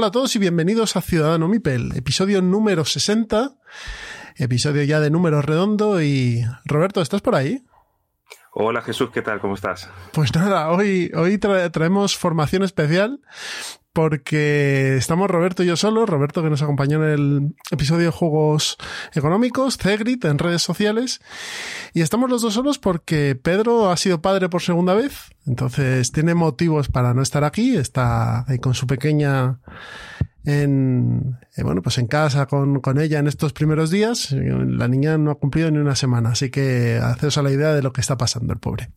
Hola a todos y bienvenidos a Ciudadano Mipel, episodio número 60 episodio ya de número redondo y Roberto, ¿estás por ahí? Hola Jesús, ¿qué tal? ¿Cómo estás? Pues nada, hoy, hoy traemos formación especial porque estamos Roberto y yo solos, Roberto que nos acompañó en el episodio de Juegos Económicos, Cegrit, en redes sociales, y estamos los dos solos porque Pedro ha sido padre por segunda vez, entonces tiene motivos para no estar aquí, está ahí con su pequeña en, eh, bueno, pues en casa con, con, ella en estos primeros días. La niña no ha cumplido ni una semana, así que haceos a la idea de lo que está pasando el pobre.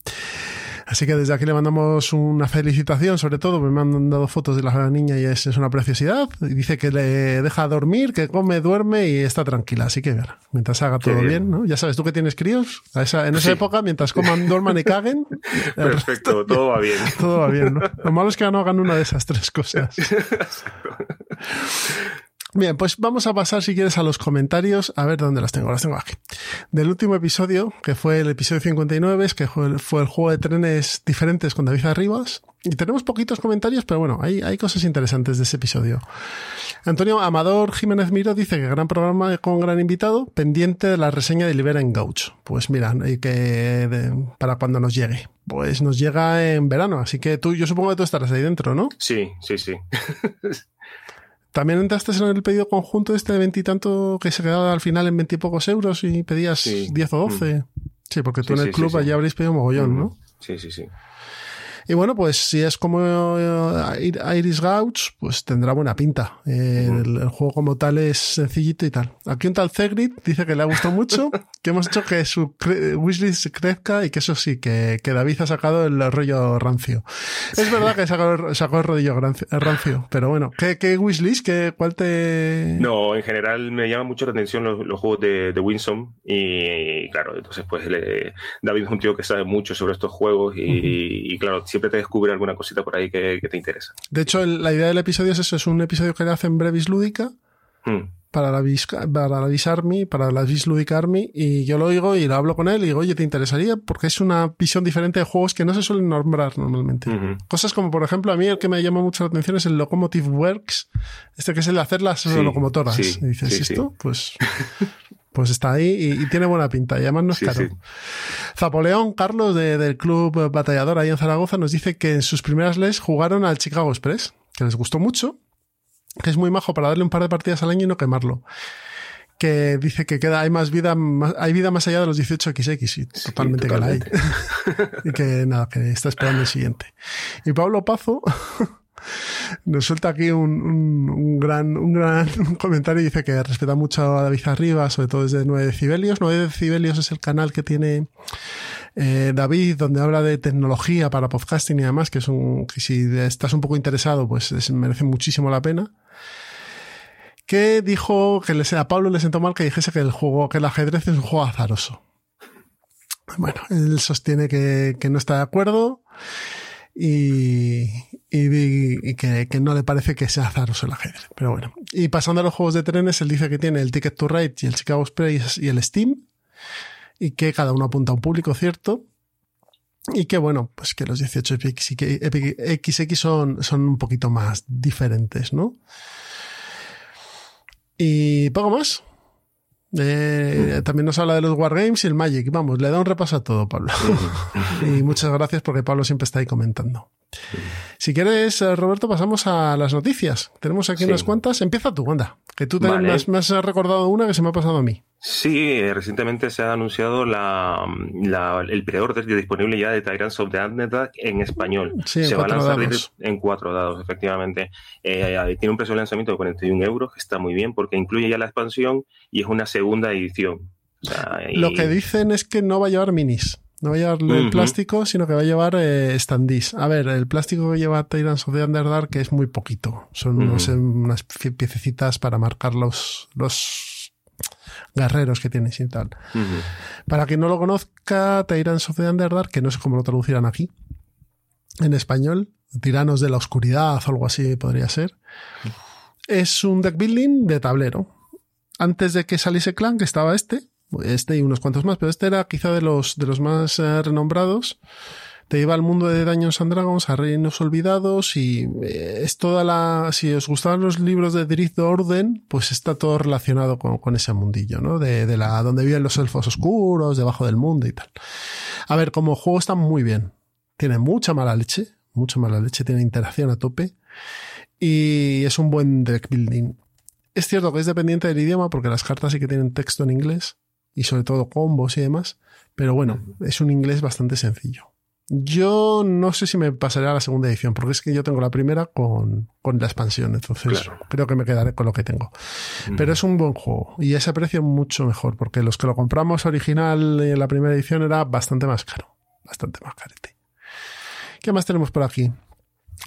Así que desde aquí le mandamos una felicitación, sobre todo, me han mandado fotos de la niña y es, una preciosidad. Y dice que le deja dormir, que come, duerme y está tranquila. Así que, mientras haga todo bien. ¿no? Ya sabes, tú que tienes críos, a esa, en esa época, mientras coman, duerman y caguen. Perfecto, todo va bien. Todo va bien, ¿no? Lo malo es que no hagan una de esas tres cosas. Bien, pues vamos a pasar, si quieres, a los comentarios. A ver dónde las tengo. Las tengo aquí. Del último episodio, que fue el episodio 59, que fue el, fue el juego de trenes diferentes con David Arribas. Y tenemos poquitos comentarios, pero bueno, hay, hay cosas interesantes de ese episodio. Antonio Amador Jiménez Miro dice que gran programa con gran invitado, pendiente de la reseña de Libera en Gauch. Pues mira, y que para cuando nos llegue. Pues nos llega en verano, así que tú, yo supongo que tú estarás ahí dentro, ¿no? Sí, sí, sí. También entraste en el pedido conjunto este de veintitanto que se quedaba al final en veintipocos euros y pedías diez o doce. Mm. Sí, porque tú en el club allí habréis pedido mogollón, ¿no? Sí, sí, sí. Y bueno, pues si es como eh, Iris Gouch, pues tendrá buena pinta. el, juego como tal es sencillito y tal. Aquí un tal Zegrit dice que le ha gustado mucho, que hemos hecho que su wishlist crezca y que eso sí, que, que David ha sacado el rollo rancio. Es verdad que sacó, sacó el rollo rancio, pero bueno, ¿qué, qué wishlist? ¿Qué, ¿Cuál te...? No, en general me llama mucho la atención los, juegos de, de Winsome y, claro, entonces pues David es un tío que sabe mucho sobre estos juegos y, y claro, siempre te descubre alguna cosita por ahí que, te interesa. De hecho, la idea del episodio es eso, es un episodio que le hacen Brevis Lúdica. Hmm. Para la, para la Army, para la Vis Lúdica Army, y yo lo oigo y lo hablo con él y digo, oye, ¿te interesaría? Porque es una visión diferente de juegos que no se suelen nombrar normalmente. Cosas como, por ejemplo, a mí el que me llama mucho la atención es el Locomotive Works, este que es el de hacer las locomotoras. y dices, ¿esto? Pues pues está ahí y, tiene buena pinta. Y además no es caro. Zapoleón, Carlos, del Club Batallador ahí en Zaragoza, nos dice que en sus primeras les jugaron al Chicago Express, que les gustó mucho, que es muy majo para darle un par de partidas al año y no quemarlo. Que dice que queda, hay más vida, hay vida más allá de los 18XX, y totalmente, que la hay. y que nada, que está esperando el siguiente. Y Pablo Pazo nos suelta aquí un, gran, un gran comentario y dice que respeta mucho a David Arriba, sobre todo desde 9 decibelios. 9 decibelios es el canal que tiene eh, David, donde habla de tecnología para podcasting y demás, que es un, que si estás un poco interesado, pues merece muchísimo la pena. Que dijo que le, a Pablo le sentó mal que dijese que el juego, que el ajedrez es un juego azaroso. Bueno, él sostiene que, que no está de acuerdo y, y, que, que, no le parece que sea azaroso el ajedrez. Pero bueno. Y pasando a los juegos de trenes, él dice que tiene el Ticket to Ride y el Chicago Express y el Steam. Y que cada uno apunta a un público cierto. Y que bueno, pues que los 18 XX son, son un poquito más diferentes, ¿no? Y poco más. Eh, también nos habla de los Wargames y el Magic. Vamos, le da un repaso a todo, Pablo. y muchas gracias porque Pablo siempre está ahí comentando. Si quieres, eh, Roberto, pasamos a las noticias. Tenemos aquí unas cuantas. Empieza tú, anda. Que tú me, has, recordado una que se me ha pasado a mí. Sí, eh, recientemente se ha anunciado la, el pre-order disponible ya de Tyrants of the Underdark en español. se va a lanzar en cuatro dados, efectivamente. Eh, tiene un precio de lanzamiento de 41 euros, que está muy bien porque incluye ya la expansión y es una segunda edición. Lo que dicen es que no va a llevar minis. No va a llevar el plástico, sino que va a llevar eh, standees. A ver, el plástico que lleva Tyrants of the Underdark es muy poquito. Son unas piececitas para marcar los, los guerreros que tienes y tal. Para quien no lo conozca, Tyrants of the Underdark, que no sé cómo lo traducirán aquí, en español, Tiranos de la Oscuridad o algo así podría ser, es un deck building de tablero. Antes de que saliese Clan, que estaba este, este y unos cuantos más, pero este era quizá de los, de los más eh, renombrados te lleva al mundo de Dungeons and Dragons, a Reinos Olvidados y eh, es toda la... Si os gustaban los libros de Drift Orden, pues está todo relacionado con, ese mundillo, ¿no? De, de, la donde viven los elfos oscuros, debajo del mundo y tal. A ver, como juego está muy bien. Tiene mucha mala leche, mucha mala leche, tiene interacción a tope y es un buen deck building. Es cierto que es dependiente del idioma porque las cartas sí que tienen texto en inglés y sobre todo combos y demás, pero bueno, es un inglés bastante sencillo. Yo no sé si me pasaré a la segunda edición, porque es que yo tengo la primera con, la expansión, entonces creo que me quedaré con lo que tengo. Pero es un buen juego y ese precio mucho mejor, porque los que lo compramos original en la primera edición era bastante más caro, bastante más carete. ¿Qué más tenemos por aquí?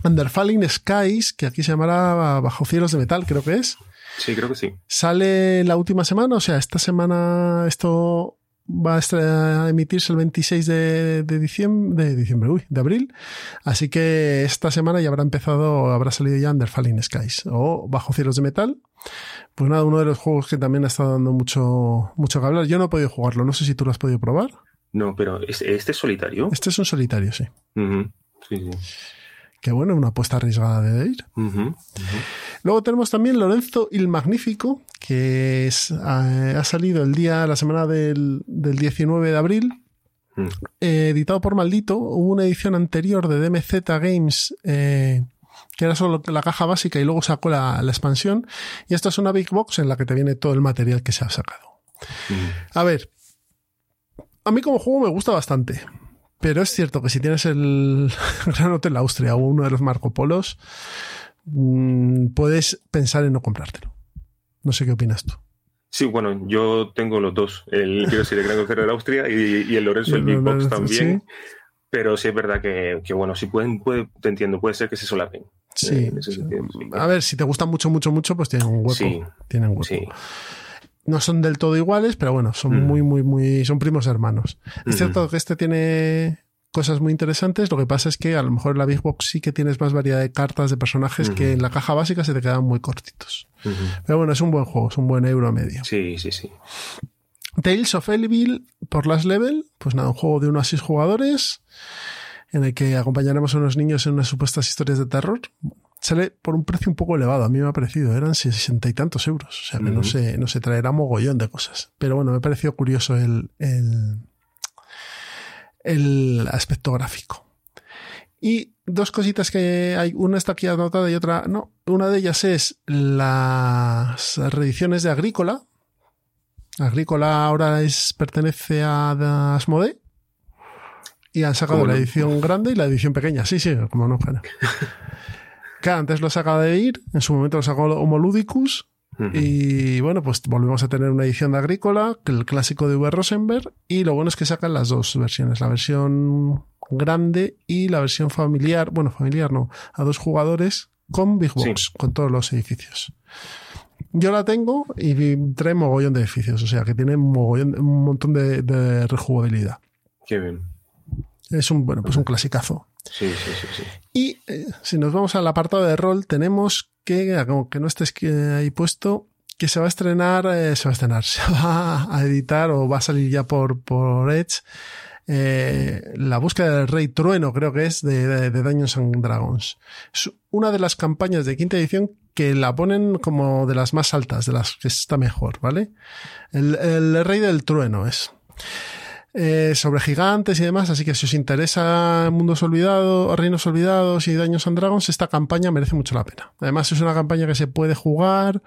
Under Falling Skies, que aquí se llamará Bajo Cielos de Metal, creo que es. Sí, creo que sí. Sale la última semana, o sea, esta semana esto va a emitirse el 26 de, diciembre, de diciembre, uy, de abril. Así que esta semana ya habrá empezado, habrá salido ya Under Falling Skies o Bajo Cielos de Metal. Pues nada, uno de los juegos que también ha estado dando mucho, mucho que hablar. Yo no he podido jugarlo, no sé si tú lo has podido probar. No, pero ¿este es solitario? Este es un solitario, sí. Sí, sí. Que bueno, una apuesta arriesgada de ir. Luego tenemos también Lorenzo il Magnífico, que es, ha, salido el día, la semana del, 19 de abril, mm. eh, editado por Maldito. Hubo una edición anterior de DMZ Games eh, que era solo la caja básica y luego sacó la, expansión. Y esta es una big box en la que te viene todo el material que se ha sacado. Mm. A ver, a mí como juego me gusta bastante. Pero es cierto que si tienes el Gran Hotel Austria o uno de los Marco Polos, mm, puedes pensar en no comprártelo. No sé qué opinas tú. Sí, bueno, yo tengo los dos. El, quiero decir, el Gran Hotel de Austria y, el Lorenzo, el Big Box también. Pero sí es verdad que, bueno, si pueden, puede, te entiendo, puede ser que se solapen. Sí. Eh, A ver, si te gustan mucho, mucho, mucho, pues tienen un hueco. Sí. Tienen hueco. No son del todo iguales, pero bueno, son mm. muy, muy, muy, son primos hermanos. Es cierto que este tiene cosas muy interesantes, lo que pasa es que a lo mejor en la Big Box sí que tienes más variedad de cartas de personajes que en la caja básica se te quedan muy cortitos. Pero bueno, es un buen juego, es un buen euro medio. Sí, sí, sí. Tales of Elville por Last Level, pues nada, un juego de uno a seis jugadores en el que acompañaremos a unos niños en unas supuestas historias de terror sale por un precio un poco elevado, a mí me ha parecido, eran sesenta y tantos euros, o sea que no, se, no se traerá mogollón de cosas. Pero bueno, me ha parecido curioso el, el, el aspecto gráfico. Y dos cositas que hay, una está aquí anotada y otra no. Una de ellas es las reediciones de Agrícola. Agrícola ahora es, pertenece a Asmode. Y han sacado la edición grande y la edición pequeña. Sí, sí, como no, antes lo sacaba de ir, en su momento lo sacó Homoludicus. Y bueno, pues volvemos a tener una edición de Agrícola, el clásico de V. Rosenberg, y lo bueno es que sacan las dos versiones, la versión grande y la versión familiar, bueno, familiar no, a dos jugadores con Big Box, con todos los edificios. Yo la tengo y trae mogollón de edificios, o sea que tiene un montón de, de rejugabilidad. Qué bien. Es un, bueno, pues un clasicazo. Sí, sí, sí, sí. Y eh, si nos vamos al apartado de rol, tenemos que, aunque no estés ahí puesto, que se va a estrenar, eh, se va a estrenar, se va a editar o va a salir ya por, por Edge. Eh, la búsqueda del Rey Trueno, creo que es, de, de, de, Dungeons and Dragons. Es una de las campañas de quinta edición que la ponen como de las más altas, de las que está mejor, ¿vale? El Rey del Trueno es. Eh, sobre gigantes y demás, así que si os interesa Mundos Olvidados, Reinos Olvidados y Daños and Dragons, esta campaña merece mucho la pena. Además es una campaña que se puede jugar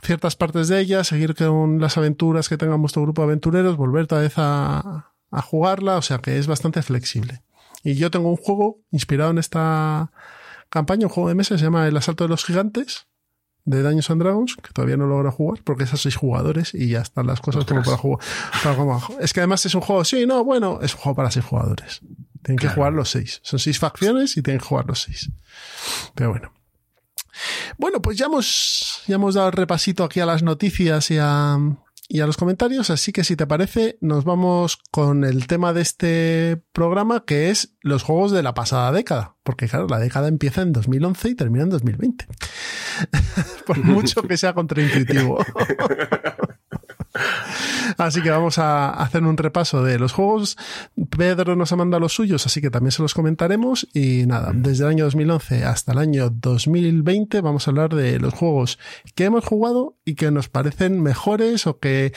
ciertas partes de ella, seguir con las aventuras que tenga vuestro grupo de aventureros, volver otra vez a, a jugarla, o sea que es bastante flexible. Y yo tengo un juego inspirado en esta campaña, un juego de mesa, se llama El Asalto de los Gigantes, de Daños and Dragons, que todavía no logra jugar, porque es a seis jugadores y ya están las cosas como para jugar. es que además es un juego, sí, no, bueno, es un juego para seis jugadores. Tienen que jugar los seis. Son seis facciones y tienen que jugar los seis. Pero bueno. Bueno, pues ya hemos, ya hemos dado el repasito aquí a las noticias y a, y a los comentarios, así que si te parece, nos vamos con el tema de este programa, que es los juegos de la pasada década, porque claro, la década empieza en 2011 y termina en 2020. Por mucho que sea contraintuitivo. Así que vamos a hacer un repaso de los juegos. Pedro nos ha mandado los suyos, así que también se los comentaremos. Y nada, desde el año 2011 hasta el año 2020 vamos a hablar de los juegos que hemos jugado y que nos parecen mejores o que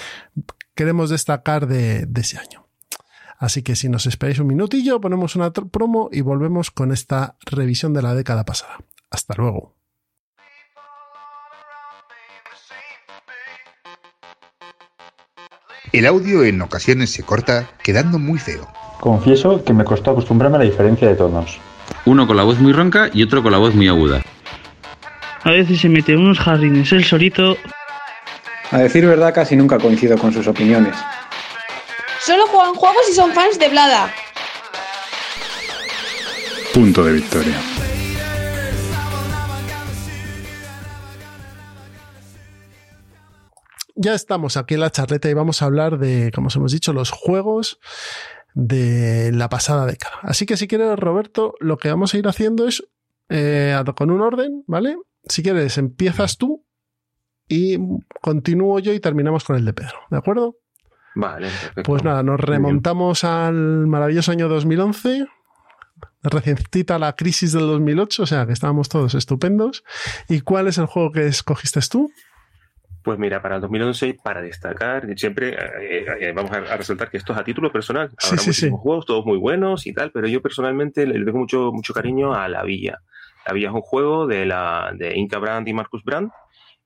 queremos destacar de, ese año. Así que si nos esperáis un minutillo, ponemos una promo y volvemos con esta revisión de la década pasada. Hasta luego. El audio en ocasiones se corta, quedando muy feo. Confieso que me costó acostumbrarme a la diferencia de tonos. Uno con la voz muy ronca y otro con la voz muy aguda. A veces se mete unos jardines el solito. A decir verdad, casi nunca coincido con sus opiniones. Solo juegan juegos y son fans de Blada. Punto de victoria. Ya estamos aquí en la charleta y vamos a hablar de, como os hemos dicho, los juegos de la pasada década. Así que si quieres, Roberto, lo que vamos a ir haciendo es eh, con un orden, ¿vale? Si quieres, empiezas tú y continúo yo y terminamos con el de Pedro, ¿de acuerdo? Vale, perfecto. Pues nada, nos remontamos al maravilloso año 2011, reciencita la crisis del 2008, o sea que estábamos todos estupendos. ¿Y cuál es el juego que escogiste tú? Pues mira, para el 2011, para destacar, siempre eh, eh, vamos a, resaltar que esto es a título personal. Habrá muchísimos juegos, todos muy buenos y tal, pero yo personalmente le tengo mucho, mucho cariño a La Villa. La Villa es un juego de, la, de Inca Brand y Marcus Brand.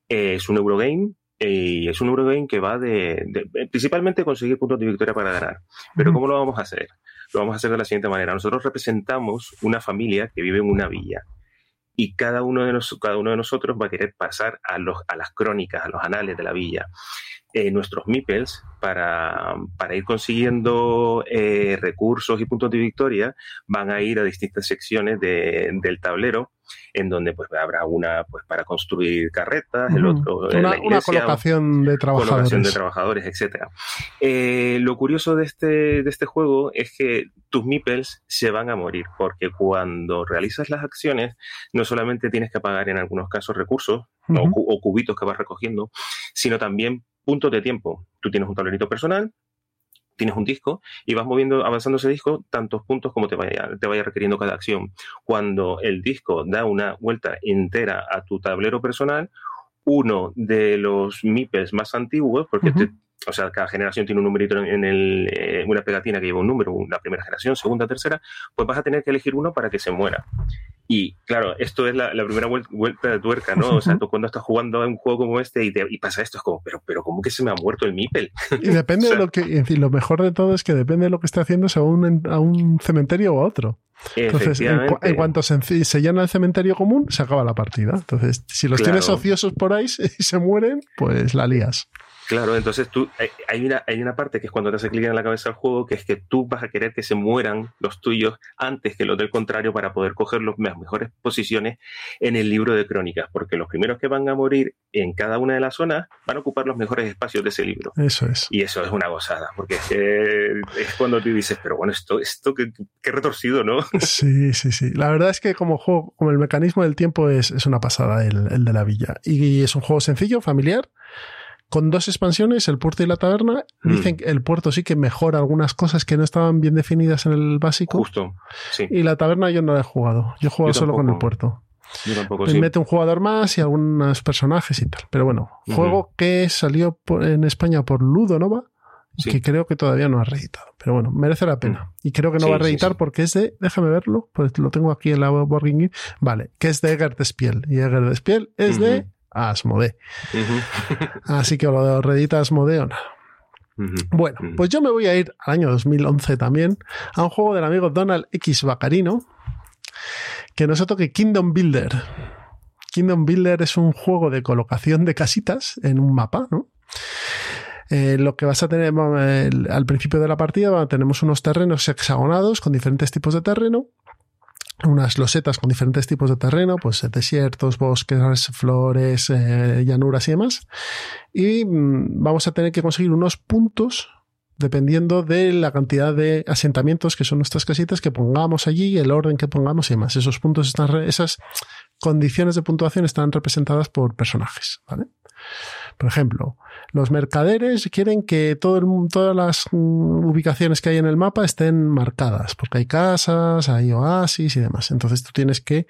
es un Eurogame y es un Eurogame que va de, principalmente conseguir puntos de victoria para ganar. Pero ¿cómo lo vamos a hacer? Lo vamos a hacer de la siguiente manera. Nosotros representamos una familia que vive en una villa y cada uno de, cada uno de nosotros va a querer pasar a, los, a las crónicas, a los anales de la villa. Eh, nuestros MIPELs para, para ir consiguiendo eh, recursos y puntos de victoria van a ir a distintas secciones de, del tablero en donde pues habrá una pues para construir carretas, el otro una, una colocación de trabajadores, colocación de trabajadores, etcétera. Eh, lo curioso de este de este juego es que tus meeples se van a morir porque cuando realizas las acciones no solamente tienes que pagar en algunos casos recursos o, cubitos que vas recogiendo, sino también puntos de tiempo. Tú tienes un tablerito personal, tienes un disco y vas moviendo, avanzando ese disco tantos puntos como te vaya, te vaya requiriendo cada acción. Cuando el disco da una vuelta entera a tu tablero personal, uno de los MIPES más antiguos, porque o sea, cada generación tiene un numerito en el, eh, una pegatina que lleva un número, una primera generación, segunda, tercera, pues vas a tener que elegir uno para que se muera. Y claro, esto es la, primera vuelta de tuerca, ¿no? O sea, tú cuando estás jugando a un juego como este y, te, y pasa esto, es como, pero, pero ¿cómo que se me ha muerto el Mipel? Y depende de lo que, en fin, lo mejor de todo es que depende de lo que esté haciendo, a un, a un cementerio o a otro. Entonces, en, cuanto se, se, llena el cementerio común, se acaba la partida. Entonces, si los tienes ociosos por ahí y se mueren, pues la lías. Claro, entonces tú, hay una, hay una parte que es cuando te hace clic en la cabeza el juego, que es que tú vas a querer que se mueran los tuyos antes que los del contrario para poder coger las mejores posiciones en el libro de crónicas, porque los primeros que van a morir en cada una de las zonas van a ocupar los mejores espacios de ese libro. Eso es. Y eso es una gozada, porque es, cuando tú dices, pero bueno, esto, esto qué, retorcido, ¿no? Sí, sí, sí. La verdad es que como juego, como el mecanismo del tiempo es, es una pasada el, el de la villa. Y es un juego sencillo, familiar con dos expansiones, el puerto y la taberna. Mm. Dicen que el puerto sí que mejora algunas cosas que no estaban bien definidas en el básico. Justo, sí. Y la taberna yo no la he jugado. Yo he jugado solo con el puerto. Yo tampoco, sí. Mete un jugador más y algunos personajes y tal. Pero bueno, juego que salió en España por Ludo Nova, que creo que todavía no ha reeditado. Pero bueno, merece la pena. Mm. Y creo que no va a reeditar porque es de, déjame verlo, pues lo tengo aquí en la Board Vale, que es de Eger Despiel. Y Eger Despiel es de Asmode. Así que lo de Asmode o nada. Bueno, pues yo me voy a ir al año 2011 también a un juego del amigo Donald X Bacarino que nos toque Kingdom Builder. Kingdom Builder es un juego de colocación de casitas en un mapa, ¿no? Eh, lo que vas a tener al principio de la partida tenemos unos terrenos hexagonados con diferentes tipos de terreno unas losetas con diferentes tipos de terreno, pues desiertos, bosques, flores, eh, llanuras y demás. Y mm, vamos a tener que conseguir unos puntos dependiendo de la cantidad de asentamientos que son nuestras casitas que pongamos allí, el orden que pongamos y demás. Esos puntos están, esas condiciones de puntuación están representadas por personajes, ¿vale? Por ejemplo, los mercaderes quieren que todo todas las mm, ubicaciones que hay en el mapa estén marcadas, porque hay casas, hay oasis y demás. Entonces tú tienes que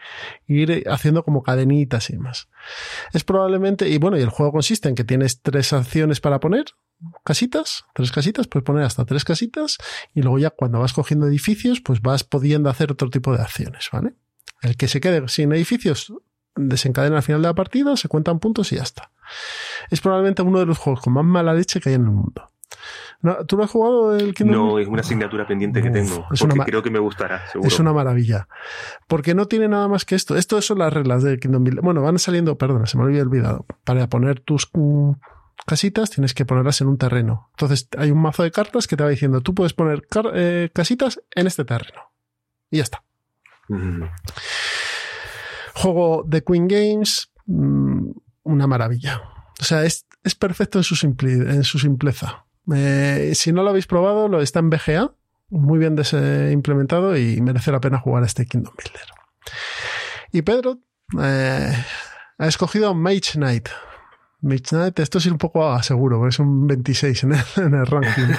ir haciendo como cadenitas y demás. Es probablemente, y bueno, y el juego consiste en que tienes tres acciones para poner, casitas, tres casitas, puedes poner hasta tres casitas, y luego ya cuando vas cogiendo edificios, pues vas pudiendo hacer otro tipo de acciones, ¿vale? El que se quede sin edificios desencadena al final de la partida, se cuentan puntos y ya está. Es probablemente uno de los juegos con más mala leche que hay en el mundo. ¿Tú lo has jugado el Kingdom No, es una asignatura pendiente que tengo. porque creo que me gustará, Es una maravilla. Porque no tiene nada más que esto. Esto son las reglas de Kingdom. Bueno, van saliendo, perdona, se me había olvidado. Para poner tus mm, casitas tienes que ponerlas en un terreno. Entonces hay un mazo de cartas que te va diciendo, tú puedes poner eh, casitas en este terreno. Y ya está. Juego de Queen Games, mm, una maravilla. O sea, es, perfecto en su, simpleza. Eh, si no lo habéis probado, lo está en BGA, muy bien implementado y merece la pena jugar a este Kingdom Builder. Y Pedro eh, ha escogido Mage Knight. Knight, esto es un poco seguro, porque es un 26 en el, ranking.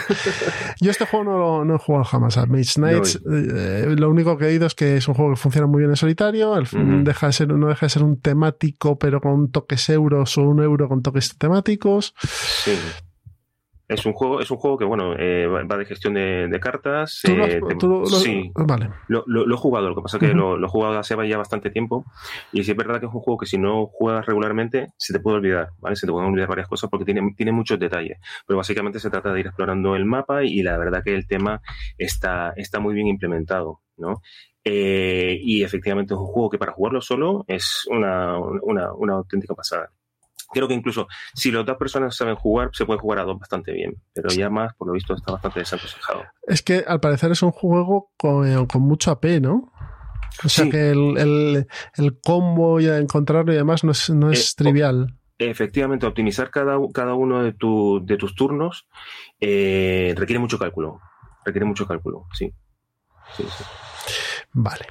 Yo este juego no, lo, he jugado jamás. A Mage Knight, eh, lo único que he oído es que es un juego que funciona muy bien en solitario. deja de ser, no deja de ser un temático, pero con toques euros o un euro con toques temáticos. Sí. Es un juego, es un juego que bueno eh, va de gestión de, cartas. lo, sí, vale. Lo, he jugado, lo que pasa es que lo, he jugado hace ya bastante tiempo. Y sí es verdad que es un juego que si no juegas regularmente, se te puede olvidar, ¿vale? Se te pueden olvidar varias cosas porque tiene, tiene muchos detalles. Pero básicamente se trata de ir explorando el mapa y la verdad que el tema está, está muy bien implementado, ¿no? Eh, y efectivamente es un juego que para jugarlo solo es una, una, una auténtica pasada. Creo que incluso si las dos personas saben jugar, se puede jugar a dos bastante bien, pero ya más, por lo visto, está bastante desaconsejado. Es que al parecer es un juego con, eh, mucho AP, ¿no? O sea que el, combo y encontrarlo y demás no es, no es eh, trivial. Efectivamente, optimizar cada, cada uno de, de tus turnos eh, requiere mucho cálculo. Requiere mucho cálculo, sí. sí, sí. Vale.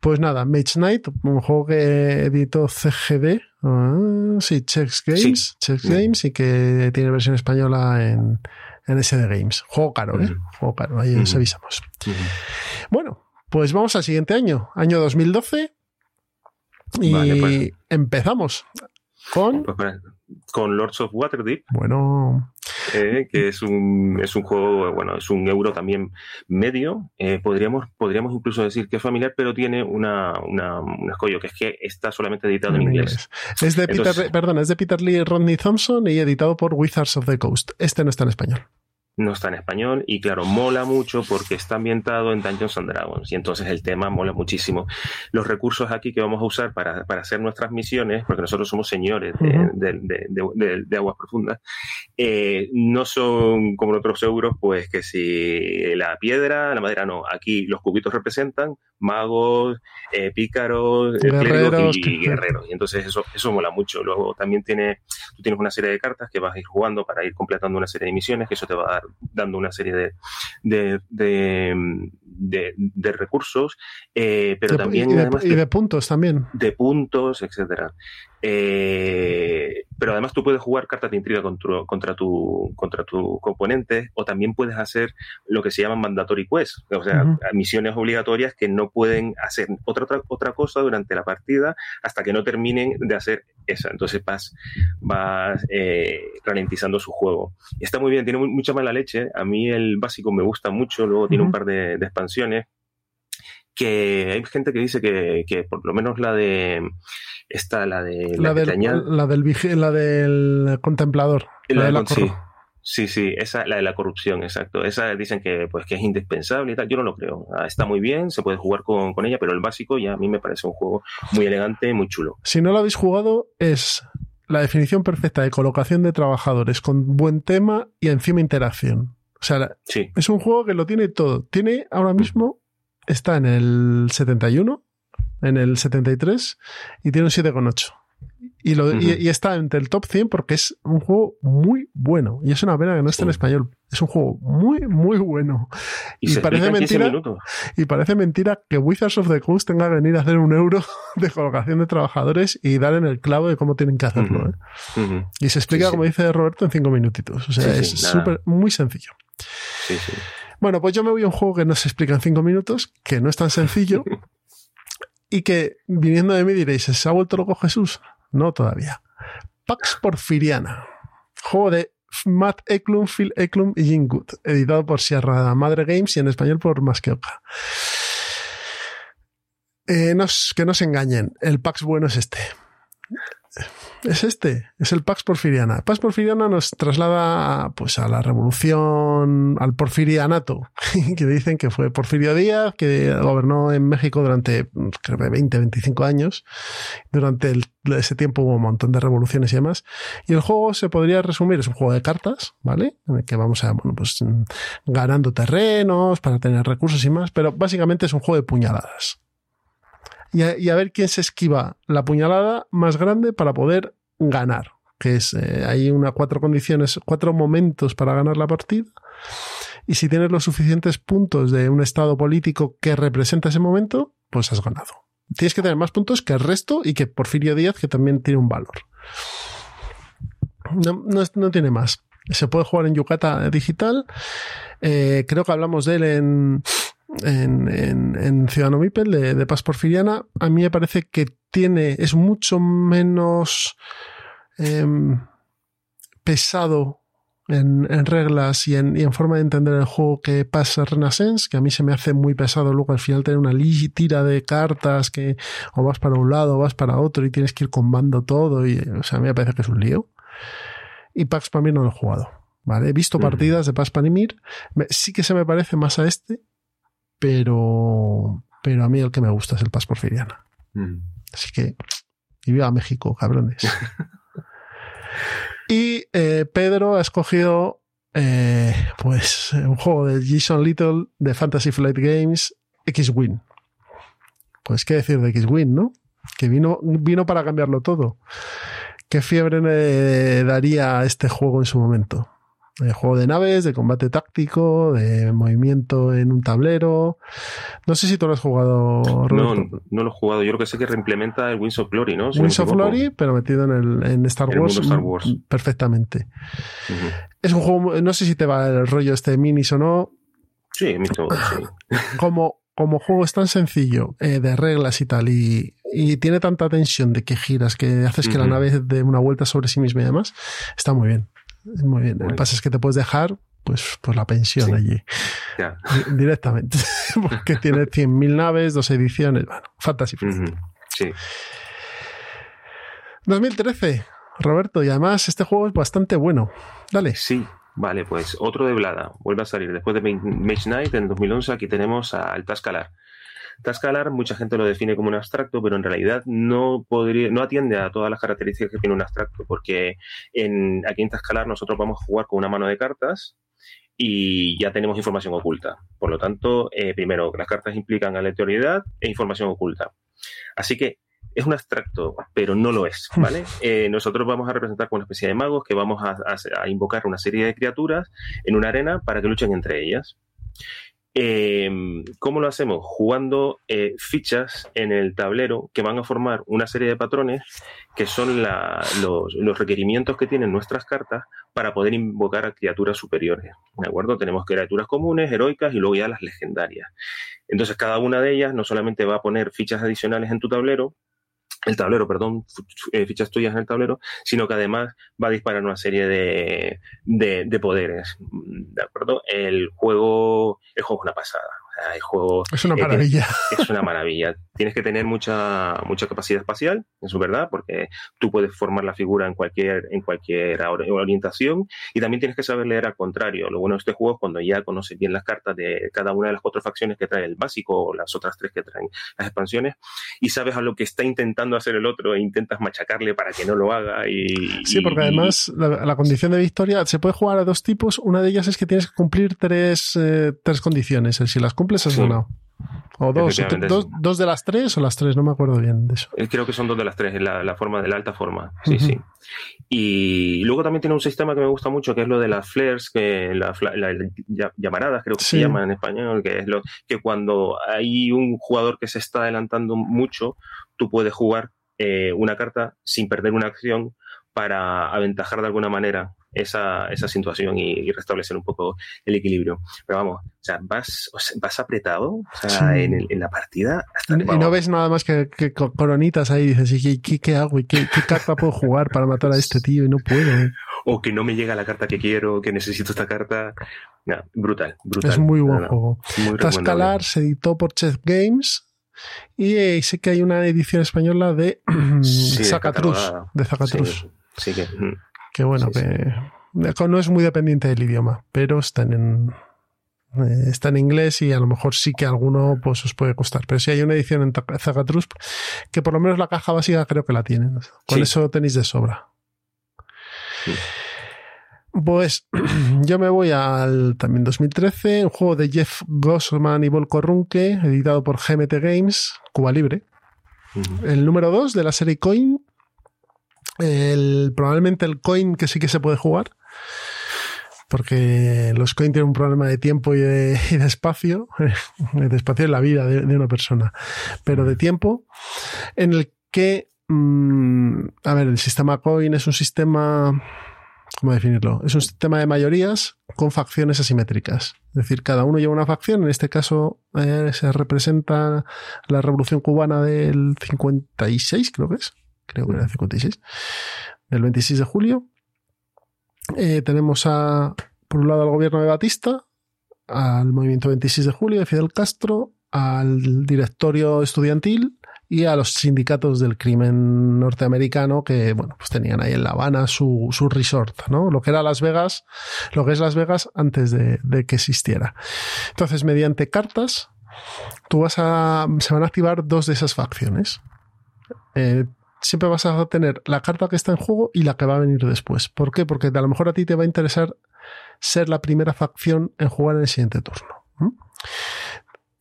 Pues nada, Mage Knight, un juego que editó CGD, ah, sí, Checks Games, Checks Games y que tiene versión española en, en SD Games. Juego caro, ¿eh? Juego caro, ahí os avisamos. Bueno, pues vamos al siguiente año, año 2012. Y pues. empezamos con... Pues con Lords of Waterdeep. Bueno. Eh, que es un, es un juego, bueno, es un euro también medio. Eh, podríamos, podríamos incluso decir que es familiar, pero tiene una, una, un escollo, que es que está solamente editado en, inglés. Es de Peter, perdón, es de Peter Lee y Rodney Thompson y editado por Wizards of the Coast. Este no está en español no está en español y claro, mola mucho porque está ambientado en Dungeons and Dragons y entonces el tema mola muchísimo. Los recursos aquí que vamos a usar para, hacer nuestras misiones, porque nosotros somos señores de, aguas profundas, eh, no son como otros euros, pues que si la piedra, la madera no, aquí los cubitos representan magos, eh, pícaros, guerreros, y, guerreros. Y entonces eso, eso mola mucho. Luego también tiene, tú tienes una serie de cartas que vas a ir jugando para ir completando una serie de misiones, que eso te va a dar dando una serie de, de, de, recursos, eh, pero también... Y de, y de, puntos también. De puntos, etcétera. Eh, pero además tú puedes jugar cartas de intriga contra, contra, tu, contra tu componente o también puedes hacer lo que se llama mandatory quest, o sea, misiones obligatorias que no pueden hacer otra, otra, otra cosa durante la partida hasta que no terminen de hacer esa. Entonces vas, vas eh, ralentizando su juego. Está muy bien, tiene mucha mala leche. A mí el básico me gusta mucho, luego tiene un par de, de expansiones que hay gente que dice que, que por lo menos la de esta, la de la, del, la del, la del contemplador. La, de la sí, sí, sí, esa, la de la corrupción, exacto. Esa dicen que pues que es indispensable y tal. Yo no lo creo. Ah, está muy bien, se puede jugar con, con ella, pero el básico ya a mí me parece un juego muy elegante, muy chulo. Si no lo habéis jugado, es la definición perfecta de colocación de trabajadores con buen tema y encima interacción. O sea, es un juego que lo tiene todo. Tiene ahora mismo, está en el 71, en el 73 y tiene un 7,8. Y, lo, y, está entre el top 100 porque es un juego muy bueno. Y es una pena que no esté en español. Es un juego muy, muy bueno. Y, parece mentira. Y parece mentira que Wizards of the Coast tenga que venir a hacer un euro de colocación de trabajadores y dar en el clavo de cómo tienen que hacerlo. ¿eh? Y se explica, como dice Roberto, en cinco minutitos. O sea, es súper, muy sencillo. Bueno, pues yo me voy a un juego que no se explica en cinco minutos, que no es tan sencillo. y que viniendo de mí diréis, ¿se ha vuelto loco Jesús? No todavía. Pax Porfiriana. Juego de Matt Eklund, Phil Eklund y Jim Good. Editado por Sierra Madre Games y en español por Masqueoka. Eh, que no se engañen. El Pax bueno es este es este, es el Pax Porfiriana. Pax Porfiriana nos traslada pues, a la revolución, al porfirianato, que dicen que fue Porfirio Díaz, que gobernó en México durante, creo que 20, 25 años. Durante ese tiempo hubo un montón de revoluciones y demás. Y el juego se podría resumir, es un juego de cartas, ¿vale? En el que vamos a, bueno, pues ganando terrenos para tener recursos y más, pero básicamente es un juego de puñaladas y a, ver quién se esquiva la puñalada más grande para poder ganar. Que es, eh, hay una cuatro condiciones, cuatro momentos para ganar la partida. Y si tienes los suficientes puntos de un estado político que representa ese momento, pues has ganado. Tienes que tener más puntos que el resto y que Porfirio Díaz, que también tiene un valor. No, no, tiene más. Se puede jugar en Yucata digital. Eh, creo que hablamos de él en, en, en, en Ciudadano Mipel de, de, Paz Porfiriana, a mí me parece que tiene, es mucho menos em, pesado en, en, reglas y en, y en, forma de entender el juego que pasa Renaissance, que a mí se me hace muy pesado luego al final tener una tira de cartas que o vas para un lado o vas para otro y tienes que ir combando todo y, o sea, a mí me parece que es un lío. Y Pax para mí no lo he jugado. ¿Vale? He visto partidas de Pax Panimir. Sí que se me parece más a este, pero, pero a mí el que me gusta es el Paz Porfiriana. Mm. Así que, y viva México, cabrones. y eh, Pedro ha escogido eh, pues un juego de Jason Little de Fantasy Flight Games, X-Wing. Pues qué decir de X-Wing, ¿no? Que vino, vino para cambiarlo todo. ¿Qué fiebre me daría este juego en su momento? De juego de naves, de combate táctico, de movimiento en un tablero. No sé si tú lo has jugado, Roberto. No, no lo he jugado. Yo creo que sé que reimplementa el Wings of Glory, ¿no? Wings of Glory, pero metido en, el, en Star, Wars, Star Wars. Perfectamente. Es un juego, no sé si te va el rollo este minis o no. Sí, mucho, sí. Como, como juego es tan sencillo eh, de reglas y tal, y, y, tiene tanta tensión de que giras, que haces que la nave dé una vuelta sobre sí misma y demás, está muy bien. Muy bien. El pasa es que te puedes dejar pues, pues la pensión allí. Directamente. Porque tiene 100.000 naves, dos ediciones. Bueno, Fantasy Sí. 2013, Roberto, y además este juego es bastante bueno. Dale. Sí, vale, pues otro de Blada. Vuelve a salir después de Mage Knight en 2011. Aquí tenemos a Tascalar. Tascalar, mucha gente lo define como un abstracto, pero en realidad no podría, no atiende a todas las características que tiene un abstracto, porque en, aquí en Tascalar nosotros vamos a jugar con una mano de cartas y ya tenemos información oculta. Por lo tanto, eh, primero, las cartas implican aleatoriedad e información oculta. Así que es un abstracto, pero no lo es, ¿vale? Eh, nosotros vamos a representar con una especie de magos que vamos a, a, invocar una serie de criaturas en una arena para que luchen entre ellas. Eh, ¿Cómo lo hacemos? Jugando eh, fichas en el tablero que van a formar una serie de patrones que son los, los, requerimientos que tienen nuestras cartas para poder invocar a criaturas superiores. ¿De acuerdo? Tenemos criaturas comunes, heroicas y luego ya las legendarias. Entonces, cada una de ellas no solamente va a poner fichas adicionales en tu tablero, el tablero, perdón, eh, fichas tuyas en el tablero, sino que además va a disparar una serie de, de, poderes. ¿De acuerdo? El juego, el juego es una pasada. Hay juegos. Es una maravilla. es una maravilla. Tienes que tener mucha, mucha capacidad espacial, eso es verdad, porque tú puedes formar la figura en cualquier, en cualquier orientación y también tienes que saber leer al contrario. Lo bueno de este juego es cuando ya conoces bien las cartas de cada una de las cuatro facciones que trae el básico o las otras tres que traen las expansiones y sabes a lo que está intentando hacer el otro e intentas machacarle para que no lo haga. Y, sí, porque además la, condición de victoria se puede jugar a dos tipos. Una de ellas es que tienes que cumplir tres, eh, tres condiciones. Si las cumples, has ganado. O dos, dos, de las tres o las tres, no me acuerdo bien de eso. Eh, creo que son dos de las tres, la, la forma de la alta forma. Sí, sí. Y luego también tiene un sistema que me gusta mucho, que es lo de las flares, que las llamaradas, creo que se llama en español, que es lo que cuando hay un jugador que se está adelantando mucho, tú puedes jugar eh, una carta sin perder una acción para aventajar de alguna manera esa, esa situación y, restablecer un poco el equilibrio. Pero vamos, o sea, vas, vas apretado o sea, en, en, la partida. y, no ves nada más que, coronitas ahí y dices, ¿y qué, qué hago? ¿Y qué, qué, carta puedo jugar para matar a este tío? Y no puedo. O que no me llega la carta que quiero, que necesito esta carta. brutal, brutal. Es muy buen juego. Tascalar se editó por Chess Games. Y eh, sé que hay una edición española de sí, Zacatrus. De Zacatrus. Sí, que. Que bueno, que no es muy dependiente del idioma, pero está en, eh, está en inglés y a lo mejor sí que alguno pues os puede costar. Pero si hay una edición en Zagatrus, que por lo menos la caja básica creo que la tienen. Con eso tenéis de sobra. Pues yo me voy al también 2013, un juego de Jeff Gossman y Volko Runke, editado por GMT Games, Cuba Libre. El número 2 de la serie Coin, el, probablemente el coin que sí que se puede jugar. Porque los coins tienen un problema de tiempo y de, espacio, de espacio en la vida de, una persona, pero de tiempo, en el que, mm, a ver, el sistema coin es un sistema, ¿cómo definirlo? Es un sistema de mayorías con facciones asimétricas. Es decir, cada uno lleva una facción, en este caso eh, se representa la revolución cubana del 56, creo que es creo que era el 56, del 26 de julio. Eh, tenemos a, por un lado al gobierno de Batista, al movimiento 26 de julio de Fidel Castro, al directorio estudiantil y a los sindicatos del crimen norteamericano que, bueno, pues tenían ahí en La Habana su, su resort, ¿no? Lo que era Las Vegas, lo que es Las Vegas antes de, que existiera. Entonces, mediante cartas, tú vas a, se van a activar dos de esas facciones. Eh, siempre vas a tener la carta que está en juego y la que va a venir después. ¿Por qué? Porque a lo mejor a ti te va a interesar ser la primera facción en jugar en el siguiente turno.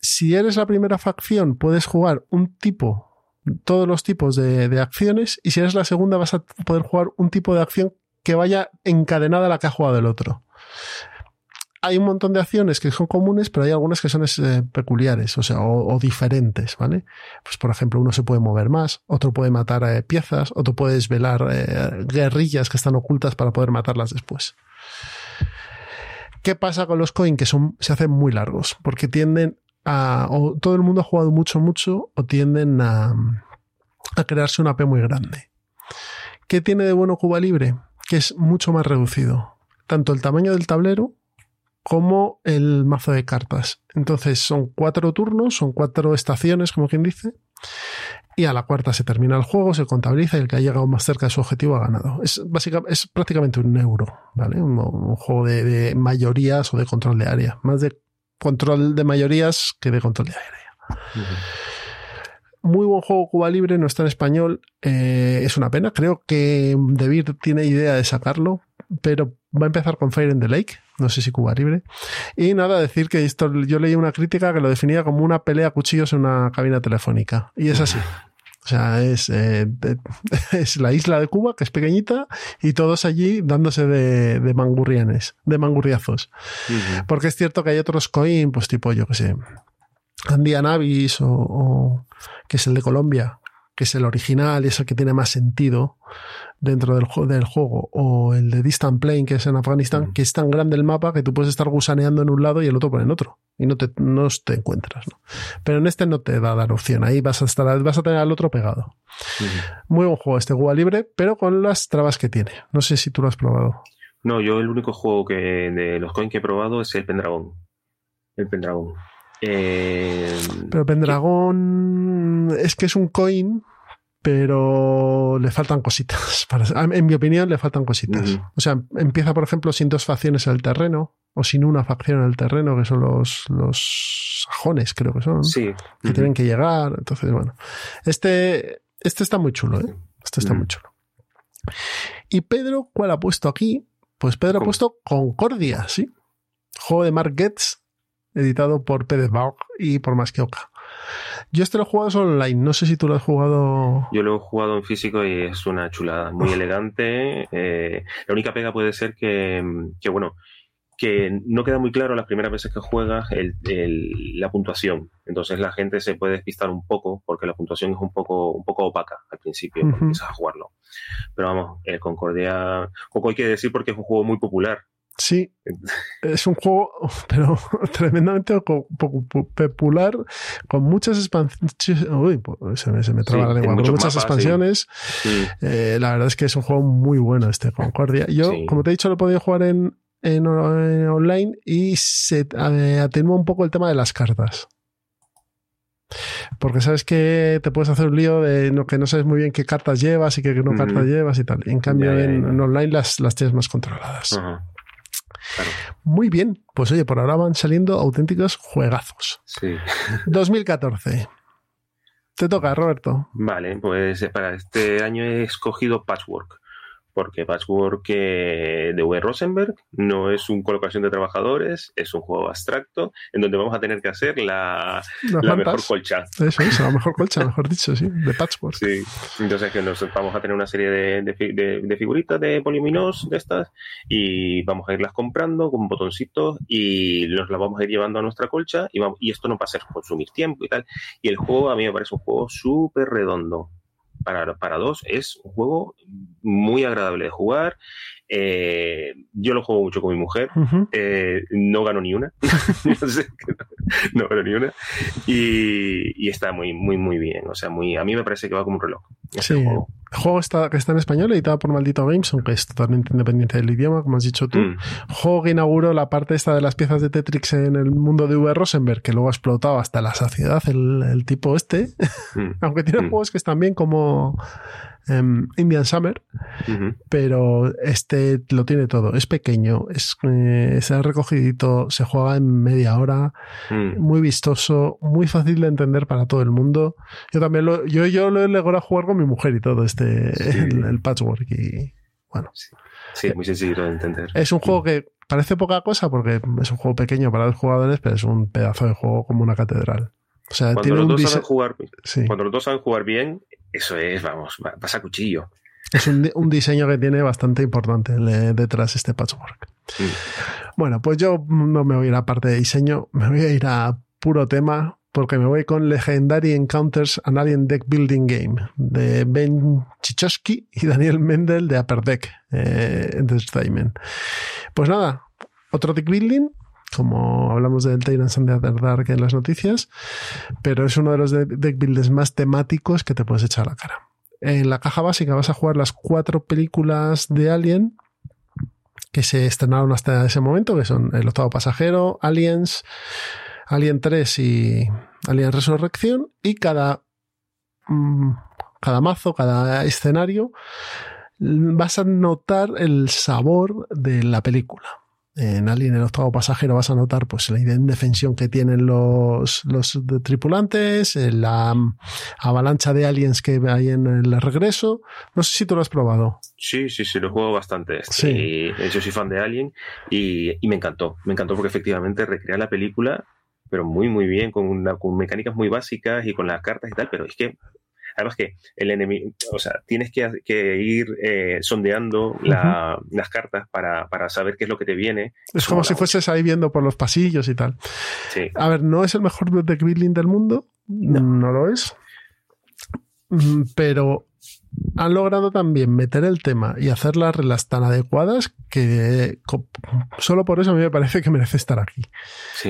Si eres la primera facción, puedes jugar un tipo, todos los tipos de, de, acciones, y si eres la segunda, vas a poder jugar un tipo de acción que vaya encadenada a la que ha jugado el otro hay un montón de acciones que son comunes, pero hay algunas que son eh, peculiares, o sea, o, diferentes, ¿vale? Pues por ejemplo, uno se puede mover más, otro puede matar eh, piezas, otro puede desvelar eh, guerrillas que están ocultas para poder matarlas después. ¿Qué pasa con los coins? Que son, se hacen muy largos, porque tienden a, o todo el mundo ha jugado mucho, mucho, o tienden a, a crearse una P muy grande. ¿Qué tiene de bueno Cuba Libre? Que es mucho más reducido. Tanto el tamaño del tablero como el mazo de cartas. Entonces son cuatro turnos, son cuatro estaciones, como quien dice, y a la cuarta se termina el juego, se contabiliza y el que ha llegado más cerca de su objetivo ha ganado. Es, básicamente, es prácticamente un euro, ¿vale? Un, juego de, mayorías o de control de área. Más de control de mayorías que de control de área. Muy buen juego Cuba Libre, no está en español. Eh, es una pena. Creo que Debir tiene idea de sacarlo, pero va a empezar con Fire in the Lake, no sé si Cuba Libre. Y nada, decir que esto, yo leí una crítica que lo definía como una pelea a cuchillos en una cabina telefónica. Y es así. O sea, es, eh, es la isla de Cuba, que es pequeñita, y todos allí dándose de, de mangurrianes, de mangurriazos. Porque es cierto que hay otros coin, pues tipo, yo que sé, Andian Avis o, que es el de Colombia, que es el original y es el que tiene más sentido dentro del, del juego, o el de Distant Plane, que es en Afganistán, que es tan grande el mapa que tú puedes estar gusaneando en un lado y el otro por el otro, y no te, no te encuentras. Pero en este no te va a dar opción, ahí vas a, estar, vas a tener al otro pegado. Muy buen juego este juego libre, pero con las trabas que tiene. No sé si tú lo has probado. No, yo el único juego que de los coins que he probado es el Pendragon. El Pendragon. Eh, pero Pendragón es que es un coin, pero le faltan cositas. en mi opinión, le faltan cositas. O sea, empieza, por ejemplo, sin dos facciones en el terreno, o sin una facción en el terreno, que son los, los sajones, creo que son. Sí. Que tienen que llegar. Entonces, bueno. Este, este está muy chulo, ¿eh? Este está muy chulo. Y Pedro, ¿cuál ha puesto aquí? Pues Pedro ha puesto Concordia, ¿sí? Juego de Mark Getz, editado por Pedro y por Masqueoka. Yo este lo he jugado online, no sé si tú lo has jugado. Yo lo he jugado en físico y es una chulada, muy elegante. Eh, la única pega puede ser que, que, bueno, que no queda muy claro las primeras veces que juegas la puntuación. Entonces la gente se puede despistar un poco porque la puntuación es un poco, un poco opaca al principio cuando empiezas a jugarlo. Pero vamos, el Concordia, poco hay que decir porque es un juego muy popular. Sí, es un juego, pero tremendamente popular, con muchas expansiones. Uy, se me, se me traba la lengua, con muchas expansiones. Eh, la verdad es que es un juego muy bueno este Concordia. Yo, como te he dicho, lo he podido jugar en, en, online y se atenúa un poco el tema de las cartas. Porque sabes que te puedes hacer un lío de que no sabes muy bien qué cartas llevas y qué no cartas llevas y tal. En cambio, En, online las, las, tienes más controladas. Muy bien. Pues oye, por ahora van saliendo auténticos juegazos. Sí. 2014. Te toca, Roberto. Vale, pues para este año he escogido Patchwork porque Patchwork de V. Rosenberg no es un colocación de trabajadores, es un juego abstracto en donde vamos a tener que hacer la, la mejor colcha. Eso es, la mejor colcha, mejor dicho, sí, de Patchwork. Sí, entonces que nos vamos a tener una serie de, de, figuritas de poliminos de estas y vamos a irlas comprando con botoncitos y nos las vamos a ir llevando a nuestra colcha y, vamos, y esto no va a ser consumir tiempo y tal. Y el juego a mí me parece un juego súper redondo para, para dos es un juego muy agradable de jugar. Eh, yo lo juego mucho con mi mujer. Eh, no gano ni una. no, gano ni una. Y, está muy, muy, muy bien. O sea, muy, a mí me parece que va como un reloj. Sí. Juego. El juego está, que está en español, editado por Maldito Games, aunque es totalmente independiente del idioma, como has dicho tú. Mm. Juego que inauguró la parte esta de las piezas de Tetris en el mundo de V. Rosenberg, que luego ha explotado hasta la saciedad el, tipo este. Mm. aunque tiene mm. juegos que están bien como Em, Indian Summer, pero este lo tiene todo. Es pequeño, es, eh, se recogidito, se juega en media hora, muy vistoso, muy fácil de entender para todo el mundo. Yo también lo, yo, yo lo he logrado jugar con mi mujer y todo, este, el, patchwork y bueno. Sí. muy sencillo de entender. Es un juego que parece poca cosa porque es un juego pequeño para los jugadores, pero es un pedazo de juego como una catedral. O sea, cuando los dos saben jugar, cuando los dos saben jugar bien, eso es, vamos, pasa cuchillo. Es un, diseño que tiene bastante importante detrás este patchwork. Bueno, pues yo no me voy a ir a parte de diseño, me voy a ir a puro tema porque me voy con Legendary Encounters an Alien Deck Building Game de Ben Chichosky y Daniel Mendel de Upper Deck eh, Entertainment. Pues nada, otro deck building como hablamos del Tyrants and the Dark en las noticias, pero es uno de los deck builders más temáticos que te puedes echar a la cara. En la caja básica vas a jugar las cuatro películas de Alien que se estrenaron hasta ese momento, que son El octavo pasajero, Aliens, Alien 3 y Alien Resurrección, y cada, mm, cada mazo, cada escenario, vas a notar el sabor de la película en Alien el octavo pasajero vas a notar pues la indefensión que tienen los, los tripulantes, eh, la mm, avalancha de aliens que hay en el regreso. No sé si tú lo has probado. Sí, sí, sí, lo juego bastante. Sí. yo soy fan de Alien y, y, me encantó. Me encantó porque efectivamente recrea la película, pero muy, muy bien, con, una, con mecánicas muy básicas y con las cartas y tal, pero es que Además que el enemigo, o sea, tienes que, ir eh, sondeando las cartas para, saber qué es lo que te viene. Es como, si fueses ahí viendo por los pasillos y tal. A ver, no es el mejor deck building del mundo, no, lo es, mm, pero han logrado también meter el tema y hacer las reglas tan adecuadas que solo por eso a mí me parece que merece estar aquí.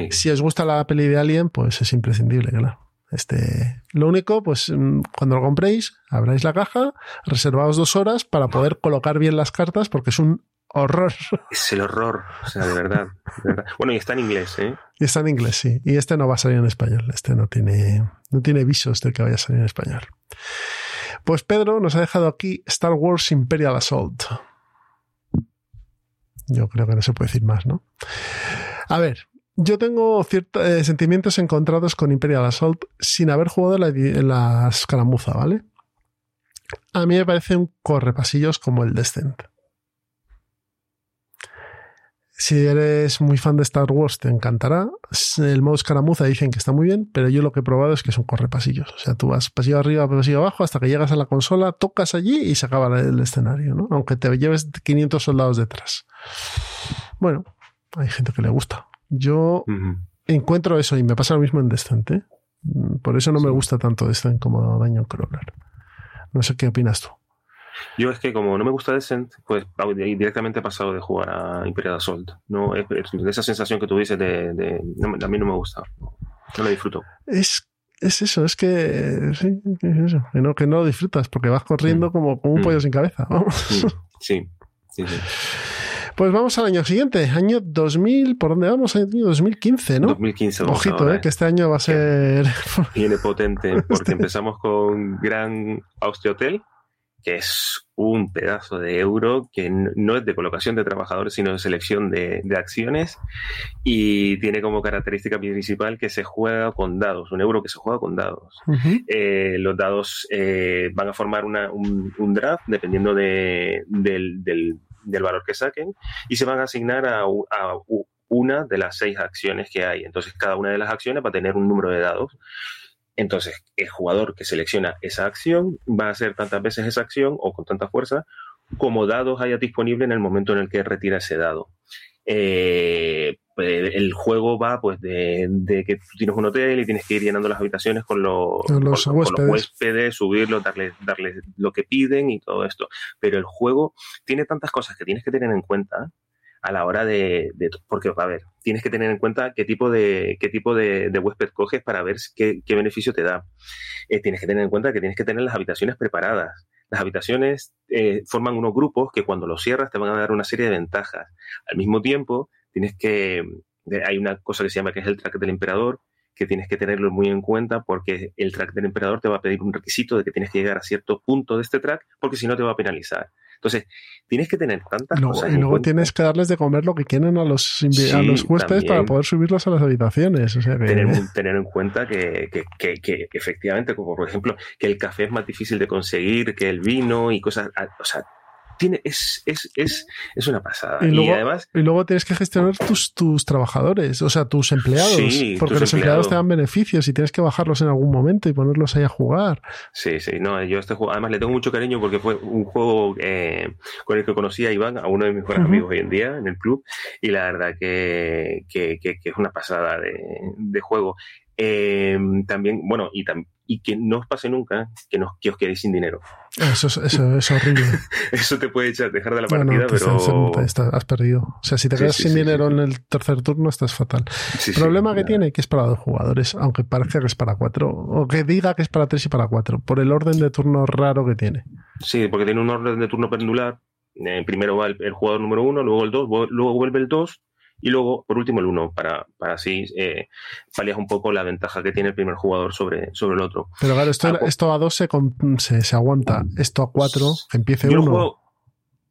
Si os gusta la peli de Alien, pues es imprescindible, claro. Este, lo único, pues mm, cuando lo compréis, abráis la caja, reservaos dos horas para poder colocar bien las cartas, porque es un horror. Es el horror, o sea, de verdad, de verdad. Bueno, y está en inglés, ¿eh? Y está en inglés, sí. Y este no va a salir en español. Este no tiene, no tiene visos de que vaya a salir en español. Pues Pedro nos ha dejado aquí Star Wars Imperial Assault. Yo creo que no se puede decir más, ¿no? A ver, yo tengo ciertos eh, sentimientos encontrados con Imperial Assault sin haber jugado la, la escaramuza, ¿vale? A mí me parece un correpasillos como el Descent. Si eres muy fan de Star Wars, te encantará. El modo escaramuza dicen que está muy bien, pero yo lo que he probado es que son correpasillos. O sea, tú vas pasillo arriba, pasillo abajo, hasta que llegas a la consola, tocas allí y se acaba el escenario, ¿no? Aunque te lleves 500 soldados detrás. Bueno, hay gente que le gusta. Yo encuentro eso y me pasa lo mismo en Descent. ¿eh? Por eso no me gusta tanto Descent como Dungeon Crawler. No sé qué opinas tú. Yo es que como no me gusta Descent, pues directamente he pasado de jugar a Imperial Assault. No, es, esa sensación que tú dices de, a mí no me gusta. No lo disfruto. Es, es eso, es que sí, es eso, que no, que no lo disfrutas porque vas corriendo mm. como, como, un mm. pollo sin cabeza. Mm. Sí, sí, sí. Pues vamos al año siguiente, año 2000, ¿por dónde vamos? Año 2015, ¿no? 2015. Ojito, eh, que este año va a ser... Viene potente, porque este- empezamos con Gran Austria Hotel, que es un pedazo de euro que no es de colocación de trabajadores, sino de selección de, acciones y tiene como característica principal que se juega con dados, un euro que se juega con dados. Eh, los dados eh, van a formar un, draft dependiendo del, valor que saquen y se van a asignar a, a una de las seis acciones que hay. Entonces cada una de las acciones va a tener un número de dados. Entonces, el jugador que selecciona esa acción va a hacer tantas veces esa acción o con tanta fuerza como dados haya disponible en el momento en el que retira ese dado. Eh, pues, el juego va pues de, que tú tienes un hotel y tienes que ir llenando las habitaciones con los, huéspedes. subirlos, darles darle lo que piden y todo esto. Pero el juego tiene tantas cosas que tienes que tener en cuenta a la hora de, porque a ver, tienes que tener en cuenta qué tipo de qué tipo de, huésped coges para ver qué, beneficio te da. Eh, tienes que tener en cuenta que tienes que tener las habitaciones preparadas. Las habitaciones eh, forman unos grupos que cuando los cierras te van a dar una serie de ventajas. Al mismo tiempo, tienes que hay una cosa que se llama que es el track del emperador, que tienes que tenerlo muy en cuenta porque el track del emperador te va a pedir un requisito de que tienes que llegar a cierto punto de este track porque si no te va a penalizar. Entonces, tienes que tener tantas cosas. Y luego tienes que darles de comer lo que quieren a los, a los huéspedes para poder subirlos a las habitaciones. tener, en cuenta que, efectivamente, como por ejemplo, que el café es más difícil de conseguir que el vino y cosas. O sea, es, es, es, es una pasada. Y luego, además, y luego tienes que gestionar tus, tus trabajadores, o sea, tus empleados. porque los empleados. te dan beneficios y tienes que bajarlos en algún momento y ponerlos ahí a jugar. Sí, sí, no, yo este juego, además le tengo mucho cariño porque fue un juego eh, con el que conocí a Iván, a uno de mis mejores amigos hoy en día en el club, y la verdad que, que, que, es una pasada de, de juego. Eh, también, bueno, y, y que no os pase nunca que, nos, que os quedéis sin dinero. Eso, eso es horrible. eso te puede echar, dejar de la partida, pero. has perdido. O sea, si te quedas sin dinero en el tercer turno, estás fatal. El problema que tiene que es para dos jugadores, aunque parezca que es para cuatro, o que diga que es para tres y para cuatro, por el orden de turno raro que tiene. Sí, porque tiene un orden de turno pendular. Eh, primero va el, jugador número uno, luego el dos, luego vuelve el dos, y luego, por último, el 1, para, para así eh, paliar un poco la ventaja que tiene el primer jugador sobre, sobre el otro. Pero claro, esto, esto a 2 se, se, aguanta. Esto a 4 empiece 1.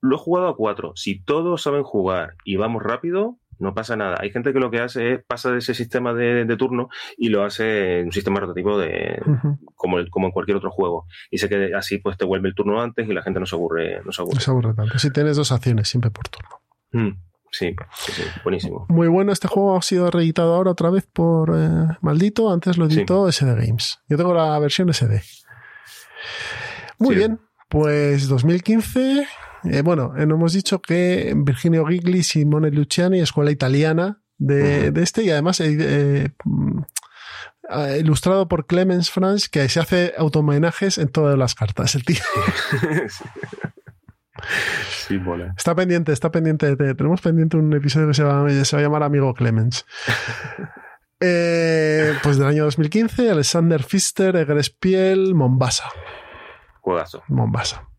Lo, he jugado a 4. Si todos saben jugar y vamos rápido, no pasa nada. Hay gente que lo que hace es pasa de ese sistema de, turno y lo hace en un sistema rotativo de como, como en cualquier otro juego. Y sé que así pues te vuelve el turno antes y la gente no se aburre. No se aburre, no se aburre tanto. Si tienes dos acciones siempre por turno. Mm. Sí, buenísimo. Muy bueno, este juego ha sido reeditado ahora otra vez por eh, Maldito, antes lo editó SD Games. Yo tengo la versión SD. Muy bien, pues 2015, eh, bueno, eh, no hemos dicho que Virginio Gigli, Simone Luciani, escuela italiana de, este y además mm, ilustrado por Clemens Franz, que se hace automenajes en todas las cartas, el tío. Está pendiente, está pendiente. Tenemos pendiente un episodio que se va, a llamar Amigo Clemens. Eh, pues del año 2015, Alexander Pfister, Egres Piel, Mombasa. Juegazo. Mombasa.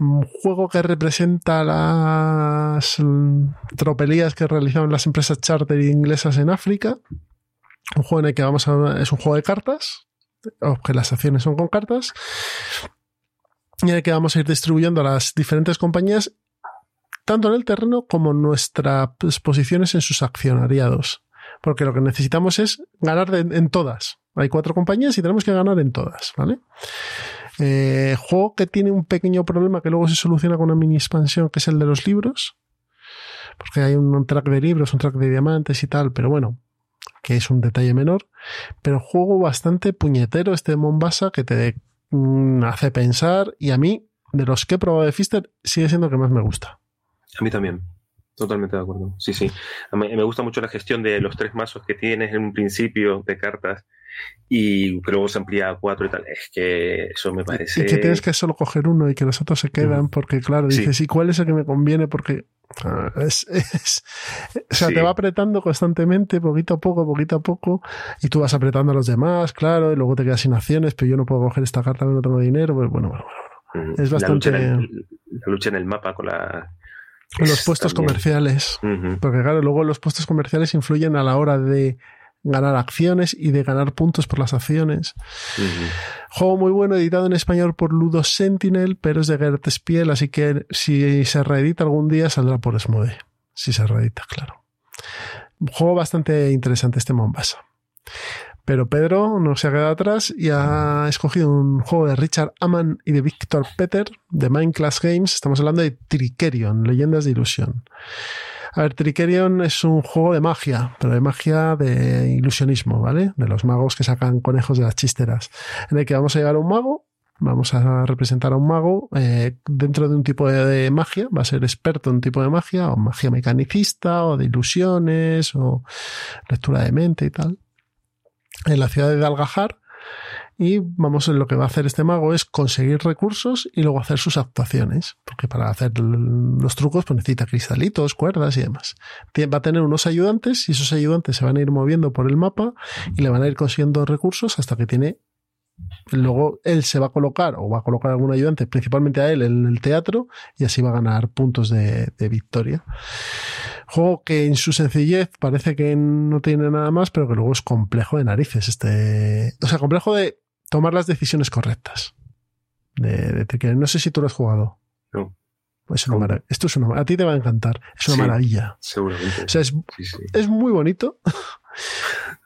un juego que representa las tropelías que realizaban las empresas charter inglesas en África. Un juego en el que vamos a. Es un juego de cartas, que las acciones son con cartas, en el que vamos a ir distribuyendo a las diferentes compañías, tanto en el terreno como nuestras posiciones en sus accionariados. Porque lo que necesitamos es ganar en todas. Hay cuatro compañías y tenemos que ganar en todas, ¿vale? Eh, juego que tiene un pequeño problema que luego se soluciona con una mini expansión, que es el de los libros. Porque hay un track de libros, un track de diamantes y tal, pero bueno, que es un detalle menor. Pero juego bastante puñetero este de Mombasa que te mm, hace pensar y a mí, de los que he probado de Fister, sigue siendo el que más me gusta. A mí también. Totalmente de acuerdo. Sí, sí. A me gusta mucho la gestión de los tres mazos que tienes en un principio de cartas y luego se amplía a cuatro y tal. Es que eso me parece. Y que tienes que solo coger uno y que los otros se quedan, porque claro, dices, ¿y cuál es el que me conviene? Porque ah, es, o sea, te va apretando constantemente, poquito a poco, poquito a poco, y tú vas apretando a los demás, claro, y luego te quedas sin acciones, pero yo no puedo coger esta carta, no tengo dinero, pues bueno, bueno, bueno. Es bastante. La lucha, en el, mapa con la. Los puestos comerciales. Porque claro, luego los puestos comerciales influyen a la hora de ganar acciones y de ganar puntos por las acciones. Juego muy bueno, editado en español por Ludo Sentinel, pero es de Gert Spiel, así que si se reedita algún día saldrá por Smode. Si se reedita, claro. Juego bastante interesante este Mombasa. Pero Pedro no se ha quedado atrás y ha escogido un juego de Richard Amann y de Victor Peter de Mindclass Games. Estamos hablando de Trikerion, Leyendas de Ilusión. A ver, Trikerion es un juego de magia, pero de magia de ilusionismo, ¿vale? De los magos que sacan conejos de las chisteras. En el que vamos a llevar a un mago, vamos a representar a un mago eh, dentro de un tipo de, magia, va a ser experto en un tipo de magia, o magia mecanicista, o de ilusiones, o lectura de mente y tal. En la ciudad de Dalgajar, y vamos, lo que va a hacer este mago es conseguir recursos y luego hacer sus actuaciones, porque para hacer los trucos pues necesita cristalitos, cuerdas y demás. Va a tener unos ayudantes y esos ayudantes se van a ir moviendo por el mapa y le van a ir consiguiendo recursos hasta que tiene Luego él se va a colocar o va a colocar algún ayudante, principalmente a él en el teatro, y así va a ganar puntos de, victoria. Juego que en su sencillez parece que no tiene nada más, pero que luego es complejo de narices. Este, o sea, complejo de tomar las decisiones correctas. De, de, no sé si tú lo has jugado. No. Es una Esto es una A ti te va a encantar. Es una maravilla. Seguramente. O sea, es, es muy bonito.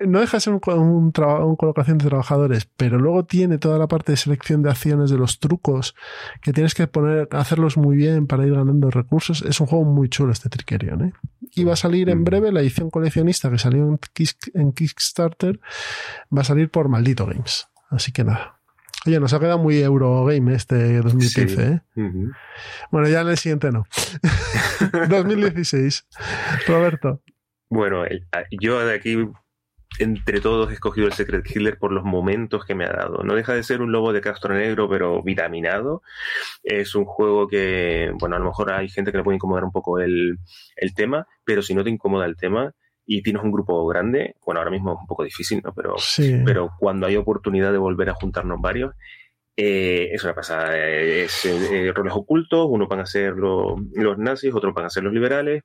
no deja de ser un, un, colocación de trabajadores, pero luego tiene toda la parte de selección de acciones, de los trucos, que tienes que poner, hacerlos muy bien para ir ganando recursos. Es un juego muy chulo este Trickerion, ¿eh? Y va a salir en mm. breve la edición coleccionista que salió en, Kickstarter, va a salir por Maldito Games. Así que nada. Oye, nos ha quedado muy Eurogame este 2015, ¿eh? Bueno, ya en el siguiente no. 2016. Roberto. Bueno, yo de aquí entre todos he escogido el Secret Killer por los momentos que me ha dado. No deja de ser un lobo de Castro Negro, pero vitaminado. Es un juego que, bueno, a lo mejor hay gente que le puede incomodar un poco el, tema, pero si no te incomoda el tema y tienes un grupo grande, bueno, ahora mismo es un poco difícil, ¿no? Pero, pero cuando hay oportunidad de volver a juntarnos varios, eh, es una pasada. Es eh, roles ocultos, uno van a ser los nazis, otros van a ser los liberales,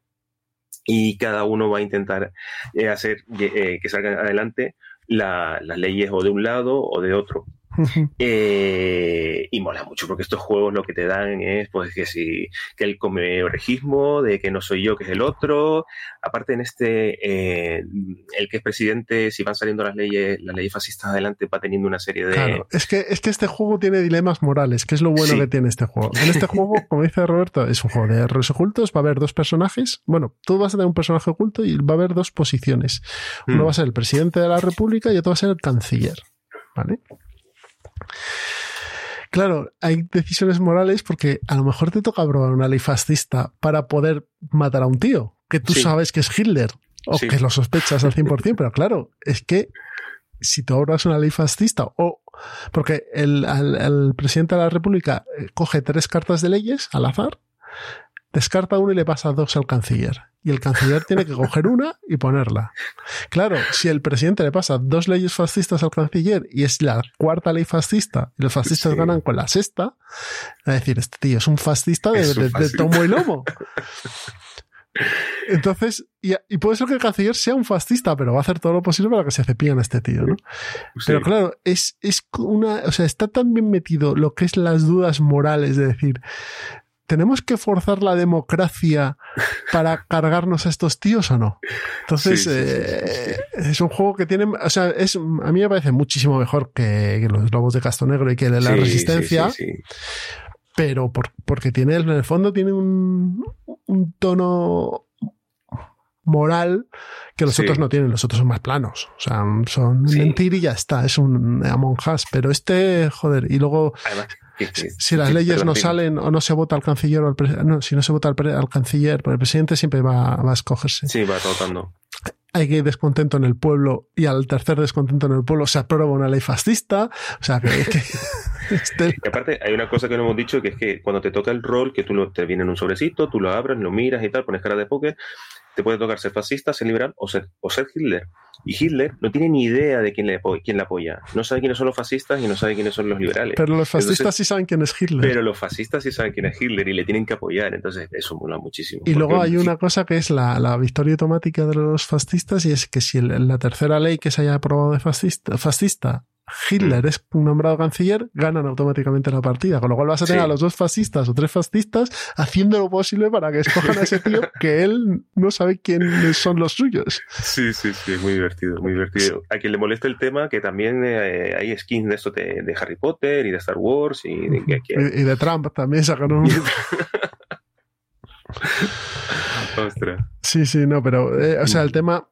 y cada uno va a intentar eh, hacer eh, que salgan adelante las leyes o de un lado o de otro. Eh, y mola mucho porque estos juegos lo que te dan es pues que si que el comeorejismo de que no soy yo que es el otro. Aparte en este eh, el que es presidente si van saliendo las leyes las leyes fascistas adelante va teniendo una serie de claro, es que es que este juego tiene dilemas morales que es lo bueno que tiene este juego. En este juego como dice Roberto es un juego de errores ocultos va a haber dos personajes bueno tú vas a tener un personaje oculto y va a haber dos posiciones. Uno mm. va a ser el presidente de la república y otro va a ser el canciller ¿vale? Claro, hay decisiones morales porque a lo mejor te toca probar una ley fascista para poder matar a un tío que tú sabes que es Hitler o que lo sospechas al 100%, pero claro, es que si tú obras una ley fascista o porque el, el, presidente de la República eh, coge tres cartas de leyes al azar descarta uno y le pasa dos al canciller. Y el canciller tiene que coger una y ponerla. Claro, si el presidente le pasa dos leyes fascistas al canciller y es la cuarta ley fascista y los fascistas ganan con la sexta, va a decir, este tío es un fascista de, de tomo y lomo. Entonces, y, puede ser que el canciller sea un fascista, pero va a hacer todo lo posible para que se cepillen a este tío, ¿no? Pero claro, es, es una, o sea, está tan bien metido lo que es las dudas morales de decir, ¿tenemos que forzar la democracia para cargarnos a estos tíos o no? Entonces, eh, es un juego que tiene, o sea, es, a mí me parece muchísimo mejor que, los Lobos de Casto Negro y que la Resistencia pero porque tiene, en el fondo tiene un, un tono moral que los otros no tienen, los otros son más planos. O sea, son mentir y ya está, es un Among Us. Pero este, joder, y luego, si, las leyes no salen o no se vota al canciller o al no, si no se vota al, canciller, pues el presidente siempre va, va, a escogerse. Sí, va votando hay que descontento en el pueblo y al tercer descontento en el pueblo se aprueba una ley fascista. O sea, que... este y aparte, hay una cosa que no hemos dicho, que es que cuando te toca el rol, que tú lo, te viene en un sobrecito, tú lo abres, lo miras y tal, pones cara de póker, te puede tocar ser fascista, ser liberal o ser, o ser Hitler. Y Hitler no tiene ni idea de quién le, quién le apoya. No sabe quiénes son los fascistas y no sabe quiénes son los liberales. Pero los fascistas sí saben quién es Hitler. Pero los fascistas sí saben quién es Hitler y le tienen que apoyar. Entonces eso mola muchísimo. Y luego hay una cosa que es la, la, victoria automática de los fascistas y es que si la tercera ley que se haya aprobado de fascista, fascista Hitler es nombrado canciller, ganan automáticamente la partida. Con lo cual vas a tener a los dos fascistas o tres fascistas haciendo lo posible para que escojan a ese tío que él no sabe quiénes son los suyos. Sí, sí, sí, muy divertido, muy divertido. A quien le moleste el tema, que también eh, hay skins de esto de, Harry Potter y de Star Wars y de, y de Trump también sacaron un... Ostras. Sí, sí, no, pero, eh, o sea, el tema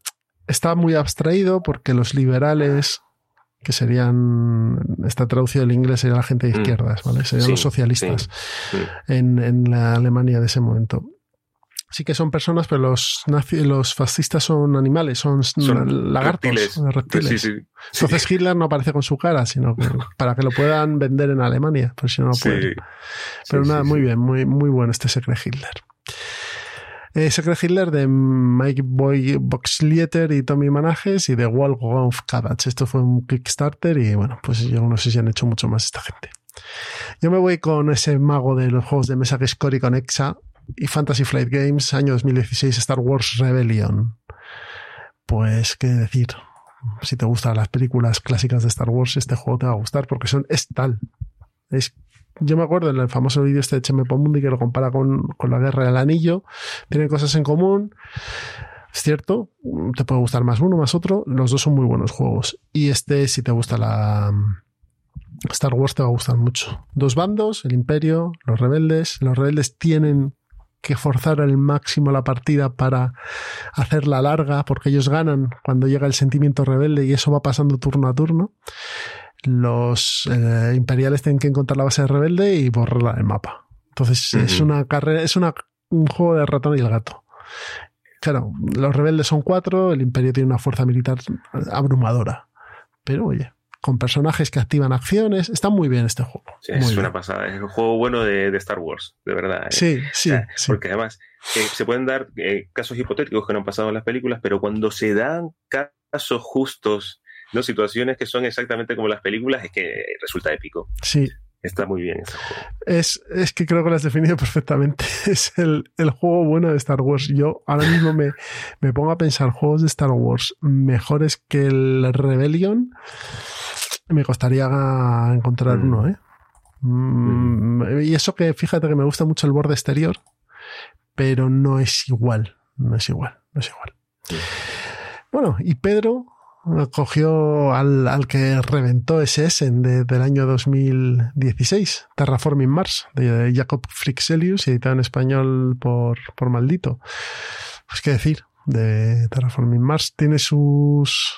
está muy abstraído porque los liberales que serían, está traducido del inglés, sería la gente de mm. izquierdas, ¿vale? Serían los socialistas En, en, la Alemania de ese momento. Sí que son personas, pero los, los fascistas son animales, son, lagartos, reptiles. Entonces Hitler no aparece con su cara, sino para que lo puedan vender en Alemania, pues si no, no pueden. Pero nada, muy bien, muy, muy bueno este Secret Hitler. Eh, Secret Hitler de Mike Boy Boxletter y Tommy Manages y de Wall of Cabbage. Esto fue un Kickstarter y bueno, pues yo no sé si han hecho mucho más esta gente. Yo me voy con ese mago de los juegos de mesa que es Cory Conexa y Fantasy Flight Games, año 2016, Star Wars Rebellion. Pues, ¿qué decir? Si te gustan las películas clásicas de Star Wars, este juego te va a gustar porque son, es tal. Es yo me acuerdo en el famoso vídeo este de Cheme Pomundi que lo compara con, la guerra del anillo. Tienen cosas en común. Es cierto, te puede gustar más uno, más otro. Los dos son muy buenos juegos. Y este, si te gusta la Star Wars, te va a gustar mucho. Dos bandos, el Imperio, los rebeldes. Los rebeldes tienen que forzar al máximo la partida para hacerla larga, porque ellos ganan cuando llega el sentimiento rebelde y eso va pasando turno a turno los eh, imperiales tienen que encontrar la base de rebelde y borrarla del mapa. Entonces es una carrera, es una, un juego de ratón y el gato. Claro, los rebeldes son cuatro, el imperio tiene una fuerza militar abrumadora. Pero oye, con personajes que activan acciones, está muy bien este juego. es una pasada, es un juego bueno de, Star Wars, de verdad. ¿eh? Sí, sí, Porque además eh, se pueden dar casos hipotéticos que no han pasado en las películas, pero cuando se dan casos justos ¿no? situaciones que son exactamente como las películas, es que resulta épico. Sí. Está muy bien ese juego. Es, es que creo que lo has definido perfectamente. Es el, el, juego bueno de Star Wars. Yo ahora mismo me, me pongo a pensar juegos de Star Wars mejores que el Rebellion. Me costaría encontrar mm. uno, ¿eh? Mm, y eso que fíjate que me gusta mucho el borde exterior, pero no es igual. No es igual, no es igual. Bueno, y Pedro cogió al, al que reventó ese Essen del año 2016, Terraforming Mars, de Jacob Frixelius, editado en español por, por Maldito. Pues qué decir, de Terraforming Mars tiene sus,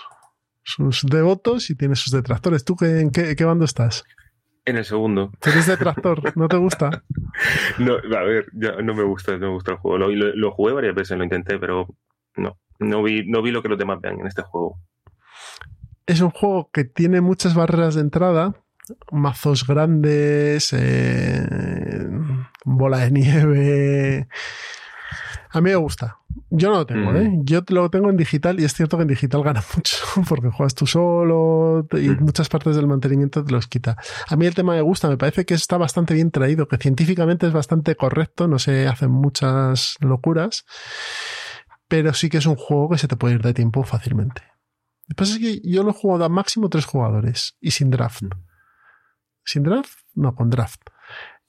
sus devotos y tiene sus detractores. ¿Tú qué, en qué, qué bando estás? En el segundo. ¿Eres detractor? ¿No te gusta? no, a ver, ya no me gusta, no me gusta el juego. Lo, lo, lo, jugué varias veces, lo intenté, pero no. No vi, no vi lo que los demás vean en este juego es un juego que tiene muchas barreras de entrada, mazos grandes, eh, bola de nieve. A mí me gusta. Yo no lo tengo, Mm. ¿eh? Yo lo tengo en digital y es cierto que en digital gana mucho porque juegas tú solo y Mm. muchas partes del mantenimiento te los quita. A mí el tema me gusta, me parece que está bastante bien traído, que científicamente es bastante correcto, no se hacen muchas locuras, pero sí que es un juego que se te puede ir de tiempo fácilmente. Lo que pasa es que yo lo he jugado a máximo tres jugadores y sin draft. ¿Sin draft? No, con draft.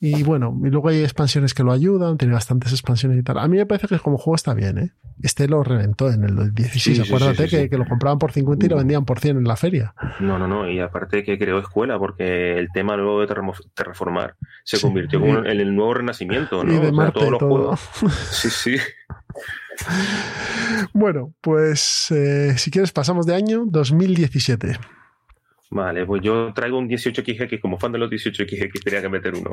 Y bueno, y luego hay expansiones que lo ayudan, tiene bastantes expansiones y tal. A mí me parece que como juego está bien, ¿eh? Este lo reventó en el 16, Sí, sí, acuérdate sí, sí, que, que lo compraban por 50 y lo vendían por 100 en la feria. No, no, no. Y aparte que creó escuela, porque el tema luego de terraformar se convirtió como en el nuevo renacimiento, ¿no? Y de O sea, Marte todos los todo. juegos. Sí, sí. Bueno, pues eh, si quieres pasamos de año 2017. Vale, pues yo traigo un 18XX, como fan de los 18XX tenía que meter uno.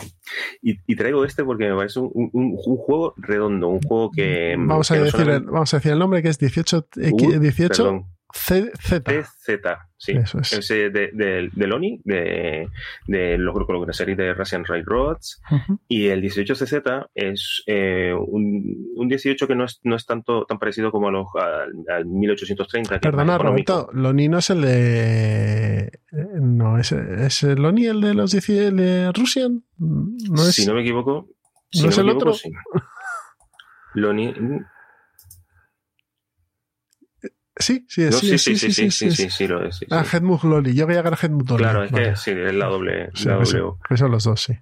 Y, y traigo este porque me parece un, un- un juego redondo, un juego que... Vamos a, que decir solamente- vamos a decir el nombre que es 18, Uh, 18 perdón. CZ. TZ, sí. Eso es. Ese de, de, de Loni, de, de los grupos de serie de Russian Railroads. Y el 18CZ es eh, un, un 18 que no es, no es tanto tan parecido como a los, al, al 1830. que es más Perdona. Roberto, Loni no es el de. eh, No, es, es el Loni el de los 10 el de Russian. No es. Si no me equivoco. ¿No es el equivoco, otro? sí. Loni. Sí, sí, es, sí, sí, sí, sí, sí, sí, sí, lo es. Sí, ah, Hedmug Loli, yo veía que era Hedmug Loli. Claro, es vale. que sí, es la doble. Sí, la pues, o. Pues son los dos, sí.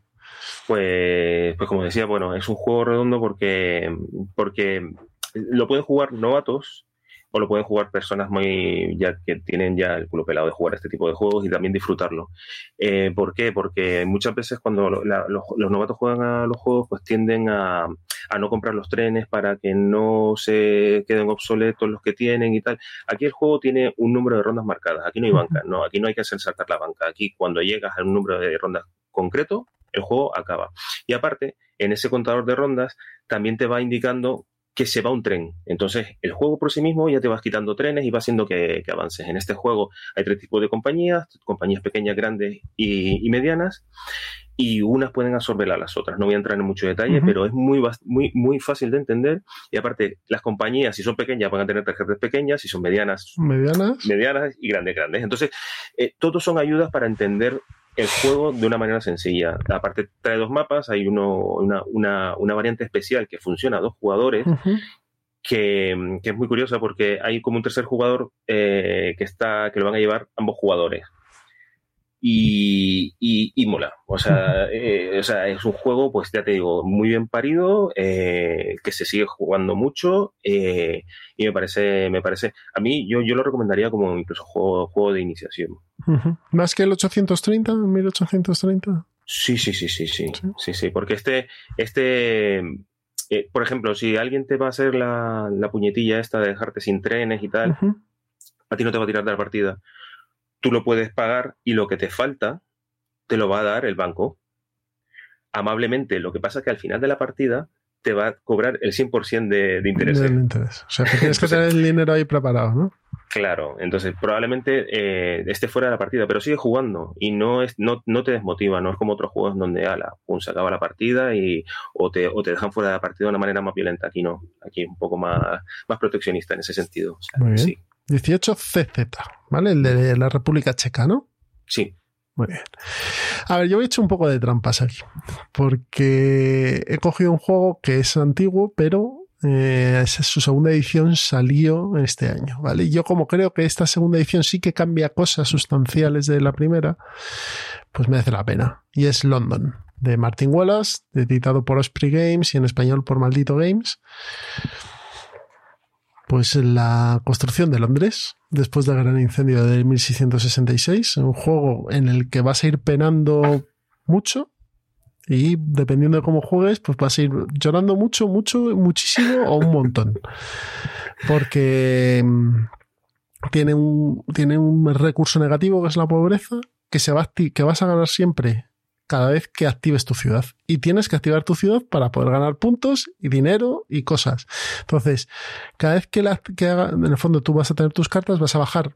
Pues, pues como decía, bueno, es un juego redondo porque, porque lo pueden jugar novatos, o lo pueden jugar personas muy ya que tienen ya el culo pelado de jugar este tipo de juegos y también disfrutarlo. Eh, ¿Por qué? Porque muchas veces cuando la- los, los novatos juegan a los juegos, pues tienden a, a no comprar los trenes para que no se queden obsoletos los que tienen y tal. Aquí el juego tiene un número de rondas marcadas. Aquí no hay banca, no. Aquí no hay que hacer saltar la banca. Aquí cuando llegas a un número de rondas concreto, el juego acaba. Y aparte, en ese contador de rondas también te va indicando que se va un tren. Entonces, el juego por sí mismo ya te vas quitando trenes y va haciendo que, que avances. En este juego hay tres tipos de compañías, compañías pequeñas, grandes y, y medianas, y unas pueden absorber a las otras. No voy a entrar en mucho detalle, pero es muy, muy, muy fácil de entender. Y aparte, las compañías, si son pequeñas, van a tener tarjetas pequeñas, si son medianas, Medianas. medianas y grandes, grandes. Entonces, eh, todos son ayudas para entender el juego de una manera sencilla. Aparte, trae dos mapas, hay uno, una, una, una variante especial que funciona a dos jugadores, que, que es muy curiosa porque hay como un tercer jugador eh, que está que lo van a llevar ambos jugadores. Y, y, y mola. O sea, eh, o sea, es un juego, pues ya te digo, muy bien parido, eh, que se sigue jugando mucho eh, y me parece, me parece, a mí yo, yo lo recomendaría como incluso juego, juego de iniciación. ¿Más que el 830? ¿El 1830? Sí, sí, sí, sí, sí, sí, sí, porque este, este, eh, por ejemplo, si alguien te va a hacer la, la puñetilla esta de dejarte sin trenes y tal, a ti no te va a tirar de la partida. Tú lo puedes pagar y lo que te falta te lo va a dar el banco. Amablemente, lo que pasa es que al final de la partida te va a cobrar el 100% de, de intereses. Del interés. O sea, que tienes que tener el dinero ahí preparado, ¿no? Claro, entonces probablemente eh, esté fuera de la partida, pero sigue jugando y no es no, no te desmotiva, no es como otros juegos donde ala, pum, se acaba la partida y o te, o te dejan fuera de la partida de una manera más violenta. Aquí no, aquí es un poco más, más proteccionista en ese sentido. O sea, Muy bien. Sí, 18 CZ, ¿vale? El de la República Checa, ¿no? sí. Muy bien. A ver, yo he hecho un poco de trampas aquí, porque he cogido un juego que es antiguo, pero eh, su segunda edición salió este año, ¿vale? Y yo como creo que esta segunda edición sí que cambia cosas sustanciales de la primera, pues merece la pena. Y es London, de Martin Wallace, editado por Osprey Games y en español por Maldito Games. Pues la construcción de Londres, después del gran incendio de 1666, un juego en el que vas a ir penando mucho y dependiendo de cómo juegues, pues vas a ir llorando mucho, mucho, muchísimo o un montón. Porque mm, tiene un, tiene un recurso negativo que es la pobreza, que, se va que vas a ganar siempre cada vez que actives tu ciudad. Y tienes que activar tu ciudad para poder ganar puntos y dinero y cosas. Entonces, cada vez que, la, que haga, en el fondo tú vas a tener tus cartas, vas a bajar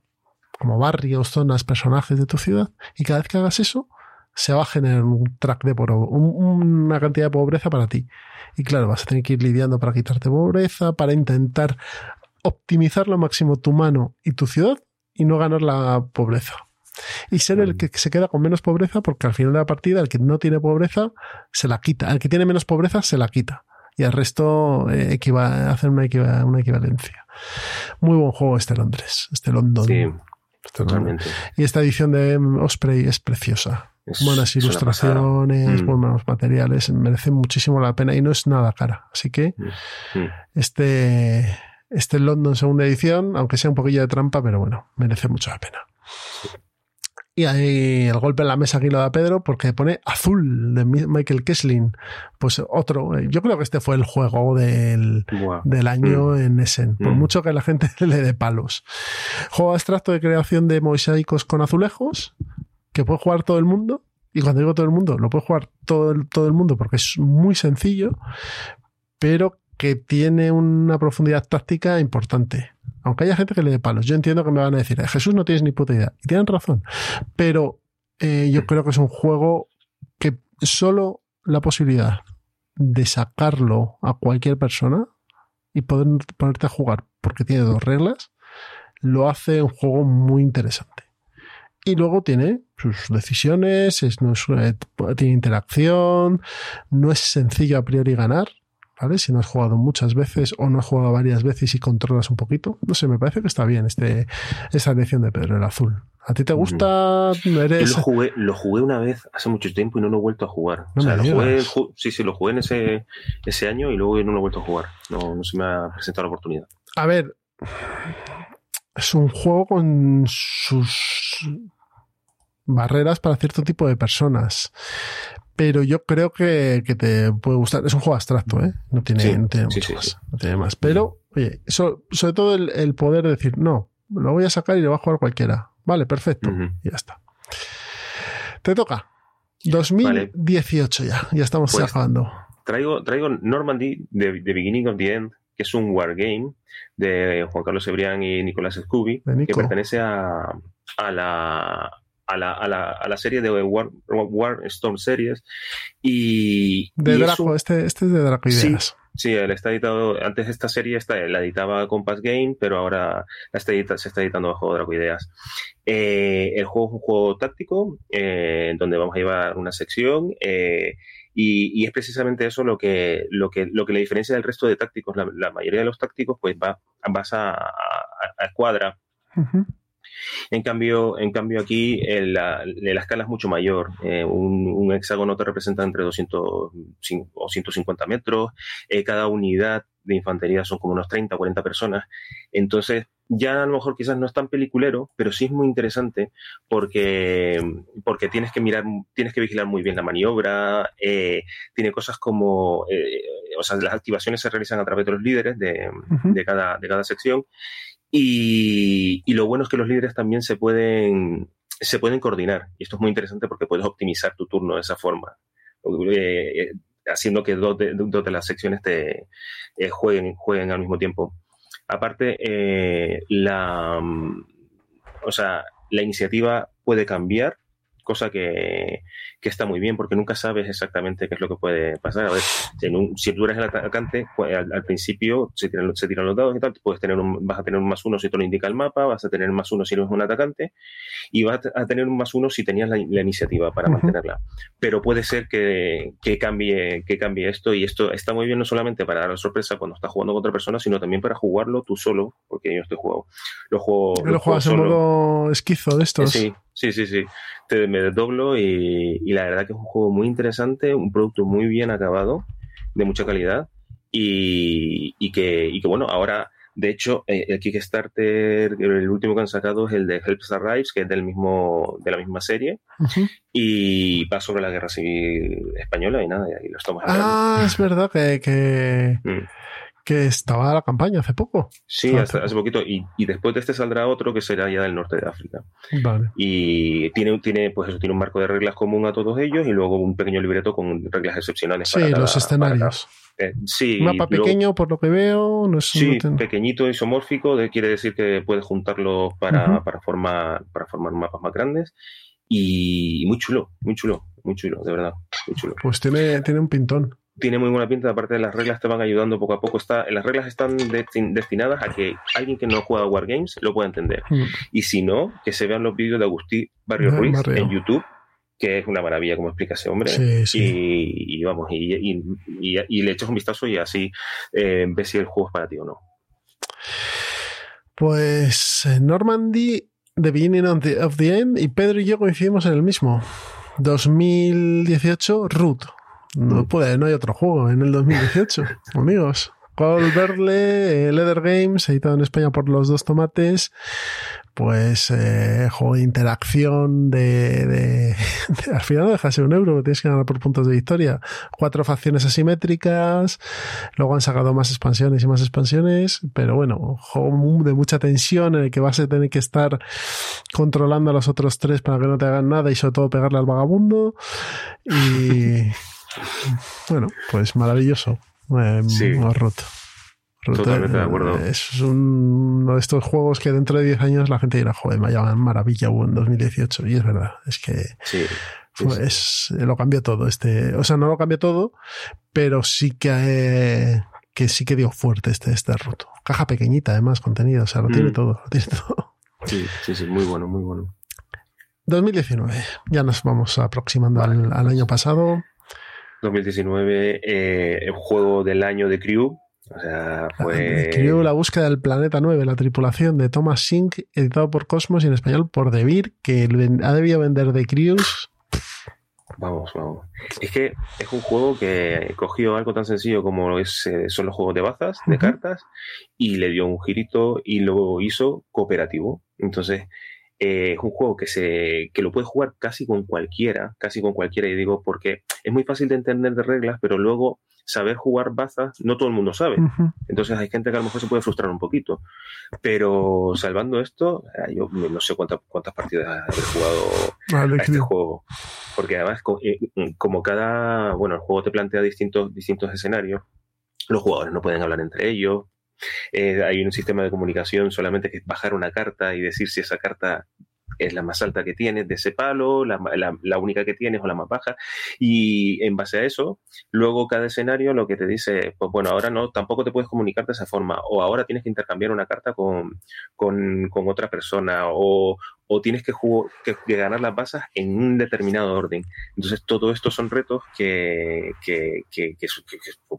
como barrios, zonas, personajes de tu ciudad. Y cada vez que hagas eso, se va a generar un track de poro, una cantidad de pobreza para ti. Y claro, vas a tener que ir lidiando para quitarte pobreza, para intentar optimizar lo máximo tu mano y tu ciudad y no ganar la pobreza. Y ser el que se queda con menos pobreza porque al final de la partida el que no tiene pobreza se la quita. El que tiene menos pobreza se la quita. Y el resto eh, hacer una, una equivalencia. Muy buen juego este Londres, este London. Sí, este totalmente. Y esta edición de Osprey es preciosa. buenas ilustraciones, mm. buenos materiales, merece muchísimo la pena y no es nada cara. Así que mm. Mm. este, este London segunda edición, aunque sea un poquillo de trampa, pero bueno, merece mucho la pena. Y ahí el golpe en la mesa aquí lo da Pedro porque pone azul de Michael Kessling. Pues otro, yo creo que este fue el juego del, del año mm. en Essen, por mm. mucho que la gente le dé palos. Juego abstracto de creación de mosaicos con azulejos, que puede jugar todo el mundo. Y cuando digo todo el mundo, lo puede jugar todo el, todo el mundo porque es muy sencillo, pero que tiene una profundidad táctica importante. Aunque haya gente que le dé palos, yo entiendo que me van a decir, Jesús no tienes ni puta idea. Y tienen razón. Pero eh, yo creo que es un juego que solo la posibilidad de sacarlo a cualquier persona y poder ponerte a jugar porque tiene dos reglas, lo hace un juego muy interesante. Y luego tiene sus decisiones, es, no eh, tiene interacción, no es sencillo a priori ganar, si no has jugado muchas veces o no has jugado varias veces y controlas un poquito, no sé, me parece que está bien este, esta elección de Pedro, el azul. ¿A ti te gusta? Eres... Yo lo jugué, lo jugué una vez hace mucho tiempo y no lo he vuelto a jugar. o sea, lo jugué, sí, sí, lo jugué en ese, ese año y luego no lo he vuelto a jugar. No, no se me ha presentado la oportunidad. A ver, es un juego con sus barreras para cierto tipo de personas pero yo creo que, que, te puede gustar. Es un juego abstracto, ¿eh? No tiene, no tiene mucho más. No tiene más. Pero, oye, sobre todo el, el, poder decir, no, lo voy a sacar y lo va a jugar cualquiera. Vale, perfecto. Y ya está. Te toca. 2018 ya. Ya estamos pues, acabando. Traigo, traigo Normandy de, de, Beginning of the End, que es un wargame de Juan Carlos Ebrián y Nicolás Scooby, que pertenece a, a la a la, a la, a la serie de War, War, Storm Series. Y. De Draco, este, este es de Draco Ideas. Sí, él está editado, antes esta serie está, la editaba Compass Game, pero ahora la está se está editando bajo Draco Ideas. Eh, el juego es un juego táctico, eh, donde vamos a llevar una sección, eh, y, y, es precisamente eso lo que, lo que, lo que le diferencia del resto de tácticos. La, la mayoría de los tácticos, pues va, vas a, a, a escuadra. En cambio, en cambio aquí eh, la, escala es mucho mayor. Eh, un, hexágono te representa entre 200 o 150 metros. Eh, cada unidad de infantería son como unos 30 o 40 personas. Entonces, ya a lo mejor quizás no es tan peliculero, pero sí es muy interesante porque, porque tienes que mirar, tienes que vigilar muy bien la maniobra, tiene cosas como, o sea, las activaciones se realizan a través de los líderes de, de, cada, de cada sección y, lo bueno es que los líderes también se pueden, se pueden coordinar. Y esto es muy interesante porque puedes optimizar tu turno de esa forma. Eh, haciendo que dos de, dos de, las secciones te eh, jueguen, jueguen al mismo tiempo. Aparte, eh, la, o sea, la iniciativa puede cambiar cosa que, está muy bien porque nunca sabes exactamente qué es lo que puede pasar. A ver, si, tú eres el atacante, pues, al, principio se tiran, se tiran los dados y tal, puedes tener un, vas a tener un más uno si te lo indica el mapa, vas a tener más uno si eres un atacante y vas a tener un más uno si tenías la, iniciativa para mantenerla. Pero puede ser que, cambie, que cambie esto y esto está muy bien no solamente para dar la sorpresa cuando estás jugando con otra persona, sino también para jugarlo tú solo, porque yo estoy jugando. Lo juego. Lo, juegas en modo esquizo de estos. Sí, sí, sí, sí. Te, me desdoblo y, la verdad que es un juego muy interesante, un producto muy bien acabado, de mucha calidad y, que, y que, bueno, ahora, de hecho, eh, el Kickstarter, el último que han sacado es el de Helps Arrives, que es del mismo, de la misma serie y va sobre la guerra civil española y nada, y lo estamos hablando. Ah, es verdad que... que... Mm que estaba la campaña hace poco. Sí, hace, poquito. Y, y, después de este saldrá otro que será ya del norte de África. Vale. Y tiene, tiene, pues eso, tiene un marco de reglas común a todos ellos y luego un pequeño libreto con reglas excepcionales. Sí, los escenarios. Eh, sí, un mapa pequeño, por lo que veo. No es sí, pequeñito, isomórfico, de, quiere decir que puedes juntarlos para, para, formar, para formar mapas más grandes. y muy chulo, muy chulo, muy chulo, de verdad, muy chulo. Pues tiene, tiene un pintón tiene muy buena pinta, aparte de las reglas te van ayudando poco a poco. Está, las reglas están destinadas a que alguien que no juega Wargames lo pueda entender. Hmm. Y si no, que se vean los vídeos de Agustí Barrio Ruiz en YouTube, que es una maravilla como explica ese hombre. Y, vamos, y, le echas un vistazo y así eh, ves si el juego es para ti o no. Pues eh, Normandy, The Beginning of the, of the End, y Pedro y yo coincidimos en el mismo. 2018, Root. No puede, no hay otro juego en el 2018, amigos. Paul Verle, eh, Leather Games, editado en España por los dos tomates. Pues eh, juego de interacción de, de, al final no deja ser un euro, tienes que ganar por puntos de victoria. Cuatro facciones asimétricas, luego han sacado más expansiones y más expansiones, pero bueno, juego de mucha tensión en el que vas a tener que estar controlando a los otros tres para que no te hagan nada y sobre todo pegarle al vagabundo. Y bueno, pues maravilloso. Eh, sí. roto. Totalmente de acuerdo. Es uno de estos juegos que dentro de 10 años la gente dirá, joder, me llaman maravilla en 2018. Y es verdad, es que sí, pues, lo cambió todo. Este, o sea, no lo cambió todo, pero sí que, que sí que dio fuerte este, este roto. Caja pequeñita, además, contenido. O sea, lo tiene mm. todo, lo tiene todo. Sí, sí, sí, muy bueno, muy bueno. 2019, ya nos vamos aproximando al, al año pasado. 2019, eh, el juego del año de Crew. O sea, fue... Crew, la búsqueda del planeta 9, la tripulación de Thomas Sink, editado por Cosmos y en español por Devir, que ha debido vender de Crews. Vamos, vamos. Es que es un juego que cogió algo tan sencillo como es, eh, son los juegos de bazas, de cartas, y le dio un girito y lo hizo cooperativo. Entonces, eh, es un juego que, se, que lo puedes jugar casi con cualquiera, casi con cualquiera, y digo porque es muy fácil de entender de reglas, pero luego saber jugar bazas no todo el mundo sabe. Entonces hay gente que a lo mejor se puede frustrar un poquito. Pero salvando esto, eh, yo no sé cuántas, cuántas partidas he jugado a este juego. Porque además, eh, como cada, bueno, el juego te plantea distintos, distintos escenarios, los jugadores no pueden hablar entre ellos, eh, hay un sistema de comunicación solamente que es bajar una carta y decir si esa carta es la más alta que tienes de ese palo, la, la, única que tienes o la más baja. Y en base a eso, luego cada escenario lo que te dice, pues bueno, ahora no, tampoco te puedes comunicar de esa forma, o ahora tienes que intercambiar una carta con, con, con otra persona, o, o tienes que, que, ganar las basas en un determinado orden. Entonces, todo esto son retos que, que, que,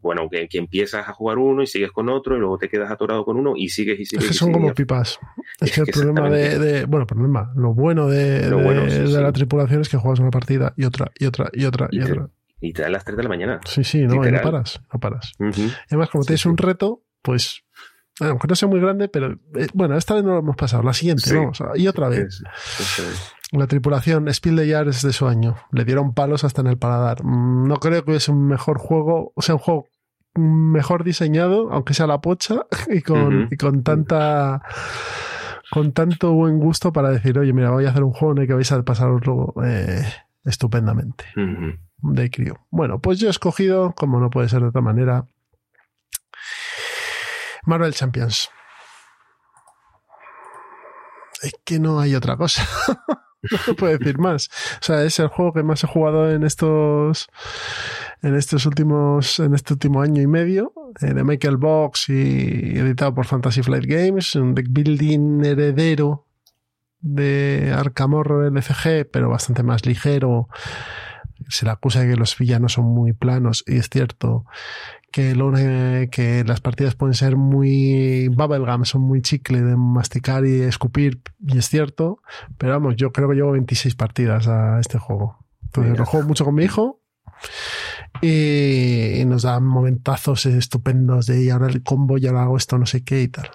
bueno, que, empiezas a jugar uno y sigues con otro y luego te quedas atorado con uno y sigues y sigues. Es que son como pipas. Es, que el problema de, bueno, problema, lo bueno de, de, la tripulación es que juegas una partida y otra y otra y otra y, otra. y te da las 3 de la mañana. Sí, sí, no, no paras, no paras. Además, como tienes un reto, pues aunque no sea muy grande, pero eh, bueno, esta vez no lo hemos pasado. La siguiente, vamos. Y otra vez. la tripulación Spiel de Jars de su año. Le dieron palos hasta en el paladar. Mm, no creo que es un mejor juego, o sea, un juego mejor diseñado, aunque sea la pocha, y con, y con tanta con tanto buen gusto para decir, oye, mira, voy a hacer un juego en el que vais a pasarlo eh, estupendamente. De crío. Bueno, pues yo he escogido, como no puede ser de otra manera, Marvel Champions. Es que no hay otra cosa. no se puede decir más. O sea, es el juego que más he jugado en estos en estos últimos en este último año y medio eh, de Michael Box y editado por Fantasy Flight Games, un deck building heredero de Arkham Horror LCG, pero bastante más ligero. Se le acusa de que los villanos son muy planos y es cierto que, que las partidas pueden ser muy bubblegum, son muy chicle de masticar y escupir, y es cierto, pero vamos, yo creo que llevo 26 partidas a este juego. Entonces lo juego mucho con mi hijo y, nos da momentazos estupendos de y ahora el combo, ya lo hago esto, no sé qué y tal.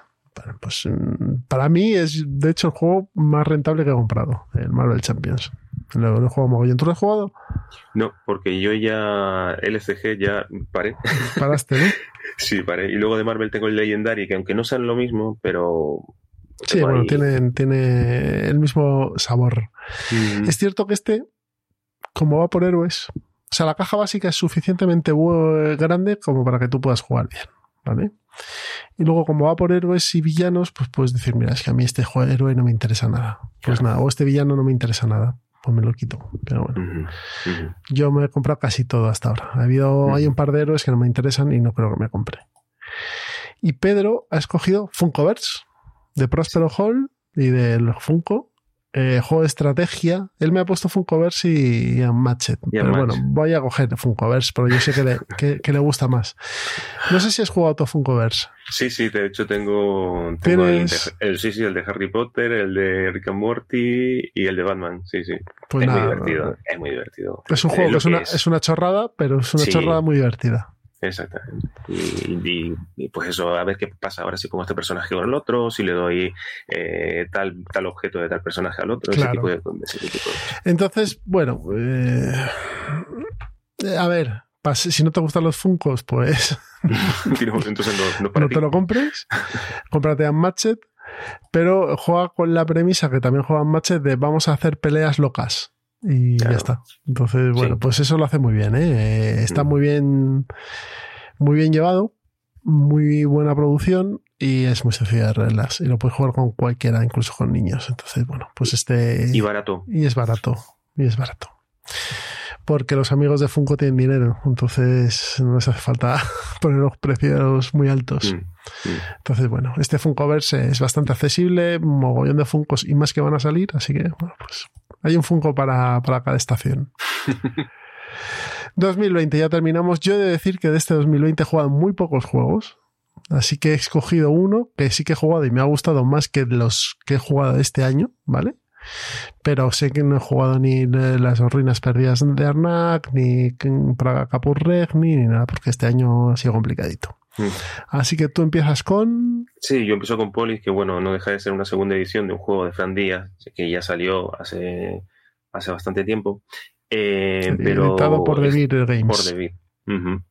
Pues mm, para mí es de hecho el juego más rentable que he comprado, el Marvel Champions. Lo, lo juego mogollón. ¿Tú lo has jugado? No, porque yo ya LCG ya paré. Paraste, ¿no? sí, paré. Y luego de Marvel tengo el Legendary, que aunque no sean lo mismo, pero... Sí, bueno, tiene, tiene el mismo sabor. Mm. Es cierto que este, como va por héroes, o sea, la caja básica es suficientemente grande como para que tú puedas jugar bien, ¿vale? Y luego, como va por héroes y villanos, pues puedes decir, mira, es que a mí este juego héroe no me interesa nada. Pues nada, o este villano no me interesa nada pues me lo quito. Pero bueno, yo me he comprado casi todo hasta ahora. Ha habido, hay un par de héroes que no me interesan y no creo que me compre. Y Pedro ha escogido Funkoverse de Prospero Hall y del Funko eh, juego de estrategia. Él me ha puesto Funkoverse y, y Unmatched. pero bueno, voy a coger Funkoverse, pero yo sé que le, que, le, gusta más. No sé si has jugado todo Funkoverse. Sí, sí, de hecho tengo, tengo el, el, sí, sí, el de Harry Potter, el de Rick and Morty y el de Batman. Sí, sí. Pues es nada, muy divertido. Es muy divertido. Es un juego que es, una, es. es una chorrada, pero es una sí. chorrada muy divertida. Exactamente. Y, y, y, pues eso, a ver qué pasa ahora si pongo este personaje con el otro, si le doy eh, tal, tal objeto de tal personaje al otro, Claro. ese, tipo de, ese tipo de Entonces, bueno, eh, a ver, si no te gustan los Funcos, pues Entonces no, no, no te lo compres. Cómprate Unmatched, pero juega con la premisa que también juega Unmatched de vamos a hacer peleas locas. Y claro. ya está. Entonces, bueno, sí. pues eso lo hace muy bien, ¿eh? Está mm. muy bien, muy bien llevado, muy buena producción y es muy sencillo de reglas. Y lo puedes jugar con cualquiera, incluso con niños. Entonces, bueno, pues este. Y barato. Y es barato. Y es barato. Porque los amigos de Funko tienen dinero, entonces no les hace falta poner los precios muy altos. Mm. Entonces, bueno, este Funkoverse es bastante accesible, mogollón de Funkos y más que van a salir, así que, bueno, pues hay un Funko para, para cada estación. 2020, ya terminamos. Yo he de decir que de este 2020 he jugado muy pocos juegos. Así que he escogido uno que sí que he jugado y me ha gustado más que los que he jugado este año, ¿vale? Pero sé que no he jugado ni las ruinas perdidas de Arnak, ni Praga Capurreg, ni, ni nada, porque este año ha sido complicadito. Mm. Así que tú empiezas con. Sí, yo empiezo con Polis, que bueno, no deja de ser una segunda edición de un juego de Fran Díaz, que ya salió hace, hace bastante tiempo. Eh, pero por Devir Games. Por Devir. Uh -huh.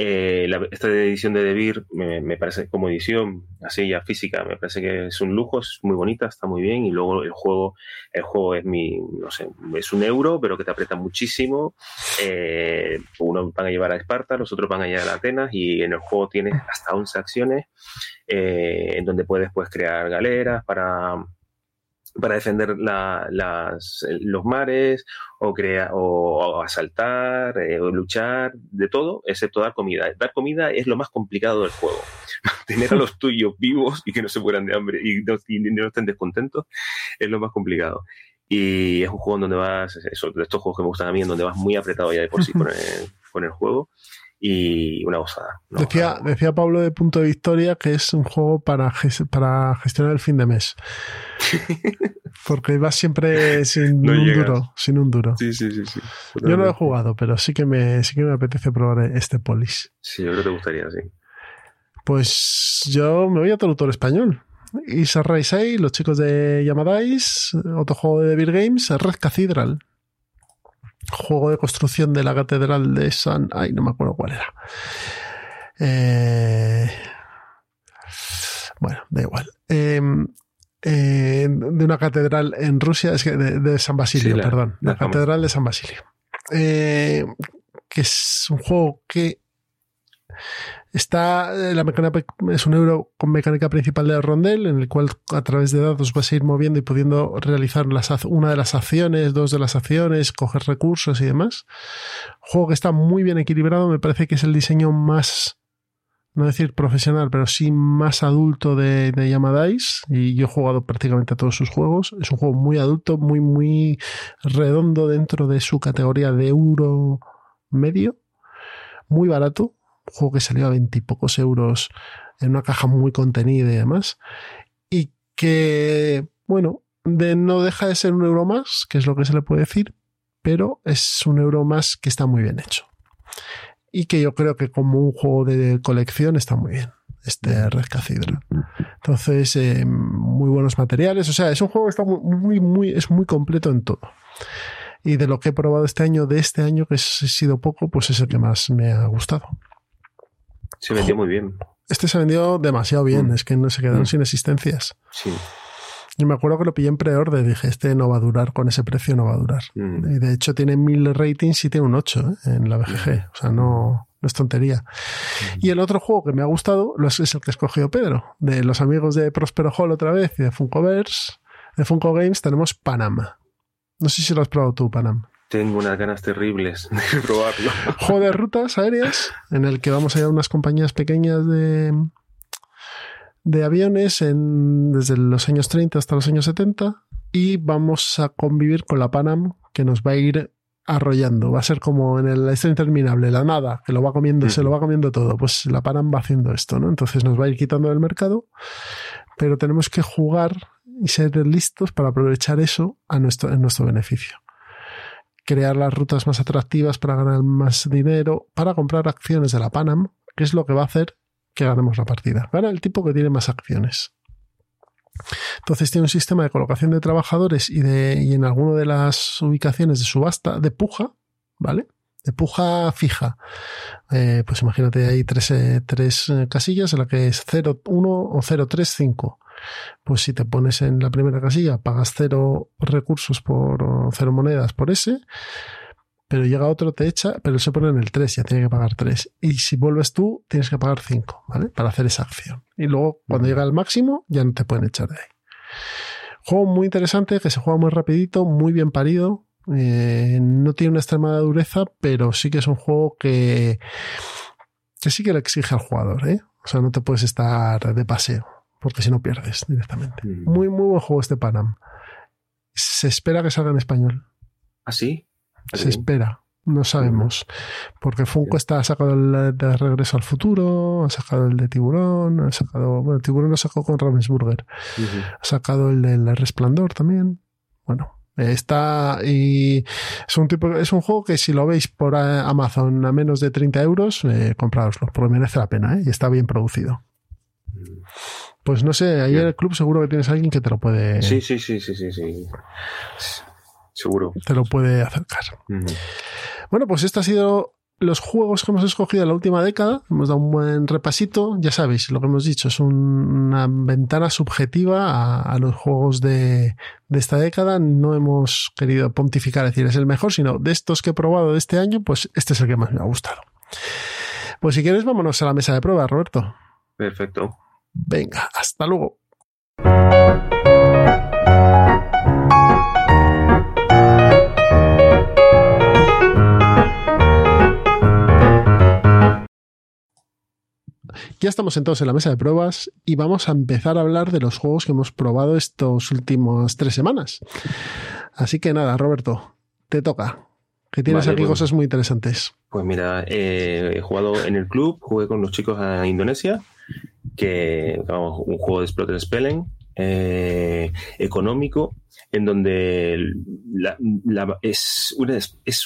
Eh, la, esta edición de Devir me, me, parece como edición, así ya física, me parece que es un lujo, es muy bonita, está muy bien. Y luego el juego, el juego es mi, no sé, es un euro, pero que te aprieta muchísimo. Eh, uno van a llevar a Esparta, los otros van a llevar a Atenas, y en el juego tienes hasta 11 acciones eh, en donde puedes pues, crear galeras para para defender la, las, los mares o, crea, o, o asaltar eh, o luchar, de todo, excepto dar comida. Dar comida es lo más complicado del juego. Tener a los tuyos vivos y que no se mueran de hambre y no, y no estén descontentos es lo más complicado. Y es un juego en donde vas, eso, de estos juegos que me gustan a mí, en donde vas muy apretado ya de por sí con el, con el juego y una gozada. Decía, decía Pablo de Punto de Victoria que es un juego para, para gestionar el fin de mes. Porque vas siempre sin un llegas. duro, sin un duro. Sí, sí, sí, sí. Yo no lo he jugado, pero sí que me, sí que me apetece probar este Polis. Sí, yo creo que te gustaría, sí. Pues yo me voy a otro autor español. Isa Raisei, los chicos de Yamadais, otro juego de Devil Games, Red Cathedral. Juego de construcción de la catedral de San. Ay, no me acuerdo cuál era. Eh... Bueno, da igual. Eh, eh, de una catedral en Rusia, es que de, de San Basilio, sí, la, perdón. La, la catedral de San Basilio. Eh, que es un juego que Está la mecánica, es un euro con mecánica principal de rondel, en el cual a través de datos vas a ir moviendo y pudiendo realizar las, una de las acciones, dos de las acciones, coger recursos y demás. Juego que está muy bien equilibrado, me parece que es el diseño más, no decir profesional, pero sí más adulto de, de Yamadais. Y yo he jugado prácticamente a todos sus juegos. Es un juego muy adulto, muy, muy redondo dentro de su categoría de euro medio. Muy barato, juego que salió a veintipocos euros en una caja muy contenida y demás. Y que, bueno, de, no deja de ser un euro más, que es lo que se le puede decir, pero es un euro más que está muy bien hecho. Y que yo creo que como un juego de colección está muy bien. Este Red Cathedral. Entonces, eh, muy buenos materiales. O sea, es un juego que está muy, muy, muy, es muy completo en todo. Y de lo que he probado este año, de este año, que ha sido poco, pues es el que más me ha gustado. Se vendió muy bien. Este se vendió demasiado bien, mm. es que no se quedaron mm. sin existencias. Sí. Yo me acuerdo que lo pillé en pre-order, dije, este no va a durar, con ese precio no va a durar. Mm. Y de hecho tiene mil ratings y tiene un 8 ¿eh? en la BGG, o sea, no, no es tontería. Y el otro juego que me ha gustado es el que ha escogido Pedro, de los amigos de Prospero Hall otra vez y de Funkoverse, de Funko Games, tenemos Panama. No sé si lo has probado tú, Panam. Tengo unas ganas terribles de probarlo. Juego de rutas aéreas en el que vamos a ir a unas compañías pequeñas de, de aviones en, desde los años 30 hasta los años 70 y vamos a convivir con la Panam que nos va a ir arrollando. Va a ser como en el este interminable, la nada, que lo va comiendo, se lo va comiendo todo. Pues la Panam va haciendo esto, ¿no? Entonces nos va a ir quitando del mercado, pero tenemos que jugar y ser listos para aprovechar eso a nuestro, en nuestro beneficio crear las rutas más atractivas para ganar más dinero, para comprar acciones de la Panam, que es lo que va a hacer que ganemos la partida. Gana el tipo que tiene más acciones. Entonces tiene un sistema de colocación de trabajadores y, de, y en alguna de las ubicaciones de subasta de puja, ¿vale? De puja fija. Eh, pues imagínate, hay tres, eh, tres eh, casillas en la que es 0, 1 o 0, 3, 5 pues si te pones en la primera casilla, pagas cero recursos por cero monedas por ese, pero llega otro, te echa, pero él se pone en el 3, ya tiene que pagar 3. Y si vuelves tú, tienes que pagar 5, ¿vale? Para hacer esa acción. Y luego, cuando llega al máximo, ya no te pueden echar de ahí. Juego muy interesante, que se juega muy rapidito, muy bien parido. Eh, no tiene una extremada dureza, pero sí que es un juego que, que sí que le exige al jugador, ¿eh? O sea, no te puedes estar de paseo porque si no pierdes directamente. Mm. Muy, muy buen juego este Panam. Se espera que salga en español. ¿Ah, sí? Se espera. No sabemos. Porque Funko está sacado el de Regreso al Futuro, ha sacado el de Tiburón, ha sacado. Bueno, Tiburón lo sacó con Ravensburger. Ha sacado el del Resplandor también. Bueno, Está y es un tipo, es un juego que si lo veis por Amazon a menos de 30 euros, eh, comprároslo, porque merece la pena, ¿eh? y está bien producido. Pues no sé, ahí en el club seguro que tienes a alguien que te lo puede. Sí, sí, sí, sí, sí, sí. Seguro. Te lo puede acercar. Bueno, pues estos han sido los juegos que hemos escogido en la última década. Hemos dado un buen repasito. Ya sabéis, lo que hemos dicho es una ventana subjetiva a, los juegos de, de, esta década. No hemos querido pontificar, decir es el mejor, sino de estos que he probado de este año, pues este es el que más me ha gustado. Pues si quieres, vámonos a la mesa de prueba, Roberto. Perfecto. Venga, hasta luego. Ya estamos entonces en la mesa de pruebas y vamos a empezar a hablar de los juegos que hemos probado estos últimos tres semanas. Así que nada, Roberto, te toca. Que tienes aquí pues cosas muy interesantes. Pues mira, eh, he jugado en el club, jugué con los chicos a Indonesia que vamos, un juego de Exploter Spellen eh, económico en donde es,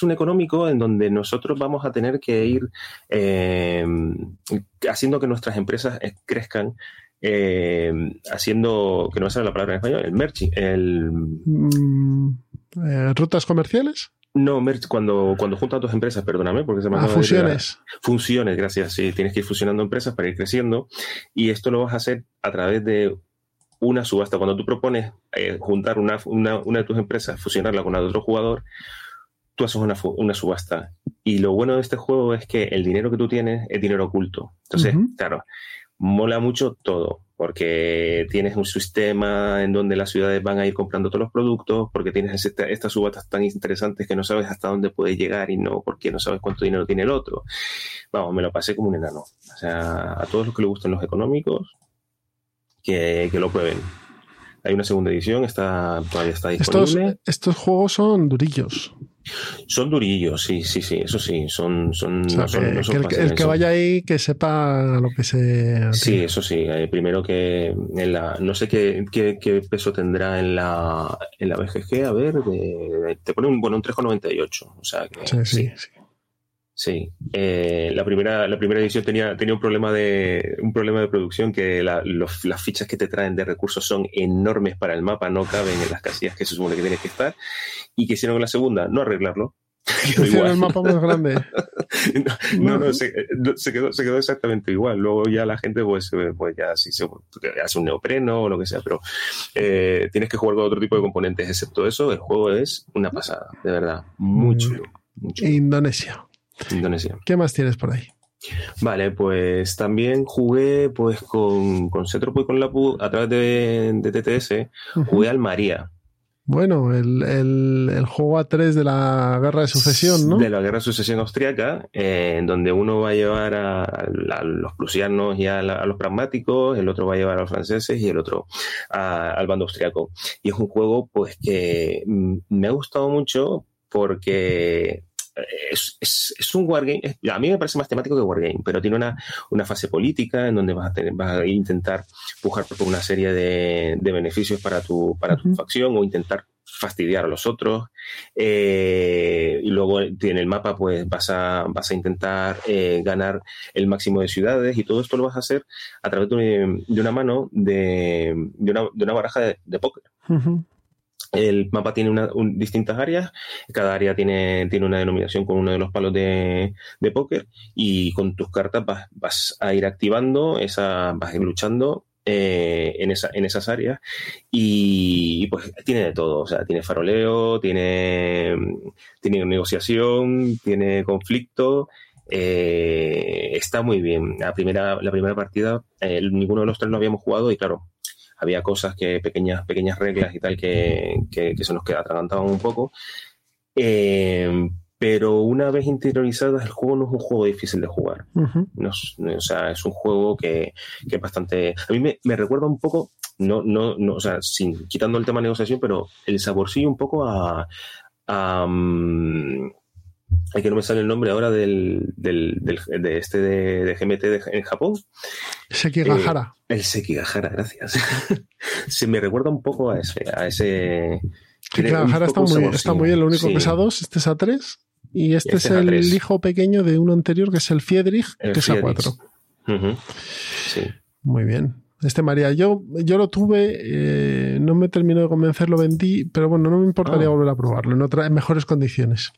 un, económico en donde nosotros vamos a tener que ir eh, haciendo que nuestras empresas crezcan eh, haciendo que no sale la palabra en español el merching el mm, rutas comerciales no, cuando, cuando juntas dos empresas, perdóname, porque se me ah, fusiones. Funciones, gracias. Sí, tienes que ir fusionando empresas para ir creciendo. Y esto lo vas a hacer a través de una subasta. Cuando tú propones eh, juntar una, de tus empresas, fusionarla con la de otro jugador, tú haces una, subasta. Y lo bueno de este juego es que el dinero que tú tienes es dinero oculto. Entonces, claro, mola mucho todo porque tienes un sistema en donde las ciudades van a ir comprando todos los productos, porque tienes estas subastas tan interesantes que no sabes hasta dónde puede llegar y no porque no sabes cuánto dinero tiene el otro. Vamos, me lo pasé como un enano. O sea, a todos los que les gustan los económicos, que, que lo prueben. Hay una segunda edición, está, todavía está disponible. Estos, estos juegos son durillos. Son durillos, sí, sí, sí, eso sí, son... son, el, que vaya ahí que sepa lo que se... Sí, eso sí, eh, primero que en la, no sé qué, qué, peso tendrá en la, en la BGG, a ver, te pone un, bueno, un 3,98, o sea que... sí. sí. sí. Sí, eh, la, primera, la primera edición tenía, tenía un, problema de, un problema de producción que las fichas que te traen de recursos son enormes para el mapa, no caben en las casillas que se supone que tienes que estar. Y que hicieron en la segunda, no arreglarlo. Hicieron el mapa más grande. no, no, se, quedó, se quedó exactamente igual. Luego ya la gente, pues, pues ya si se hace un neopreno o lo que sea, pero eh, tienes que jugar con otro tipo de componentes. Excepto eso, el juego es una pasada, de verdad. Muy chulo. Indonesia. Indonesia. ¿Qué más tienes por ahí? Vale, pues también jugué pues con, con Cetropo y con Lapu a través de, TTS, jugué al María. Bueno, el, el, juego A3 de la guerra de sucesión, ¿no? De la guerra de sucesión austriaca, eh, en donde uno va a llevar a, los prusianos y a, los pragmáticos, el otro va a llevar a los franceses y el otro al bando austriaco. Y es un juego, pues, que mm, me ha gustado mucho porque es, es, un wargame. A mí me parece más temático que wargame, pero tiene una, una fase política en donde vas a, tener, vas a intentar pujar por una serie de, de beneficios para tu, para tu facción o intentar fastidiar a los otros. Eh, y luego en el mapa, pues vas a, vas a intentar eh, ganar el máximo de ciudades y todo esto lo vas a hacer a través de, una mano de, de, una, de una baraja de, póker. El mapa tiene una, distintas áreas, cada área tiene, tiene una denominación con uno de los palos de, de póker y con tus cartas vas, vas, a ir activando, esa, vas a ir luchando eh, en, esa, en esas áreas y, pues tiene de todo, o sea, tiene faroleo, tiene, tiene negociación, tiene conflicto. Eh, está muy bien. La primera, la primera partida, eh, ninguno de los tres lo habíamos jugado y claro, había cosas que, pequeñas, pequeñas reglas y tal que, que, se nos atragantaban un poco. Eh, pero una vez interiorizadas, el juego no es un juego difícil de jugar. o sea, es un juego que, que es bastante. A mí me, me, recuerda un poco, no, no, no, o sea, sin, quitando el tema de negociación, pero el saborcillo un poco a. a um, que no me sale el nombre ahora del, del, de este de, GMT en Japón. Sekigahara. Eh, el Sekigahara, gracias. Se me recuerda un poco a ese. A ese Sekigahara está muy, está muy bien, lo único que es a dos, este es a tres. Y este, es el hijo pequeño de uno anterior, que es el Fiedrich, que es a cuatro. Sí. Muy bien. Este María, yo, yo lo tuve, eh, no me terminó de convencer, lo vendí, pero bueno, no me importaría ah. volver a probarlo en, otra, en mejores condiciones.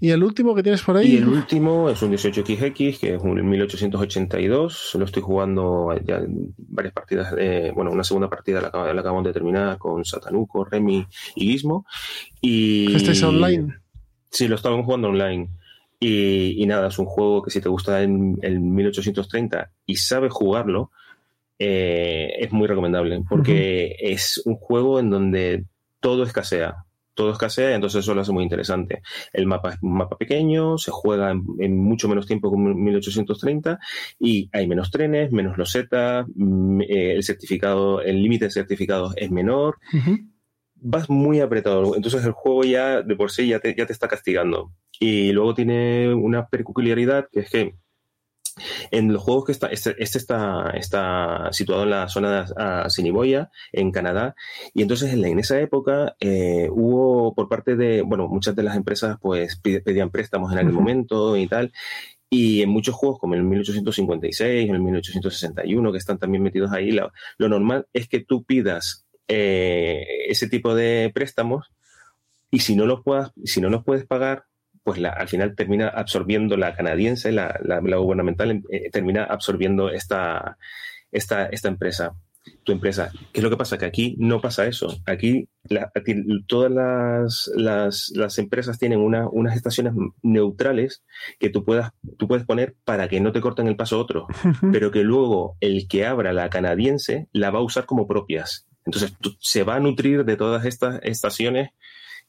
Y el último que tienes por ahí. Y el último es un 18XX, que es un 1882. Lo estoy jugando ya varias partidas. bueno, una segunda partida la, acabamos de terminar con Satanuco, Remy y Gizmo. Y, ¿Este es online? Sí, lo estamos jugando online. Y, nada, es un juego que si te gusta en el 1830 y sabes jugarlo, eh, es muy recomendable porque es un juego en donde todo escasea. Todo escasea y entonces eso lo hace muy interesante. El mapa es un mapa pequeño, se juega en, mucho menos tiempo que en 1830 y hay menos trenes, menos losetas, mm, eh, el certificado, el límite de certificados es menor. Vas muy apretado, entonces el juego ya de por sí ya te, ya te está castigando. Y luego tiene una peculiaridad que es que en los juegos que está, este, este está, está, situado en la zona de Assiniboia, en Canadá, y entonces en, esa época eh, hubo por parte de, bueno, muchas de las empresas pues pedían préstamos en aquel momento y tal, y en muchos juegos como el 1856, el 1861, que están también metidos ahí, lo, normal es que tú pidas eh, ese tipo de préstamos y si no los puedas, si no los puedes pagar, pues la, al final termina absorbiendo la canadiense, la, la, gubernamental, eh, termina absorbiendo esta, esta, esta empresa, tu empresa. ¿Qué es lo que pasa? Que aquí no pasa eso. Aquí, todas las, las, las, empresas tienen una, unas estaciones neutrales que tú, puedas, tú puedes poner para que no te corten el paso otro, pero que luego el que abra la canadiense la va a usar como propias. Entonces se va a nutrir de todas estas estaciones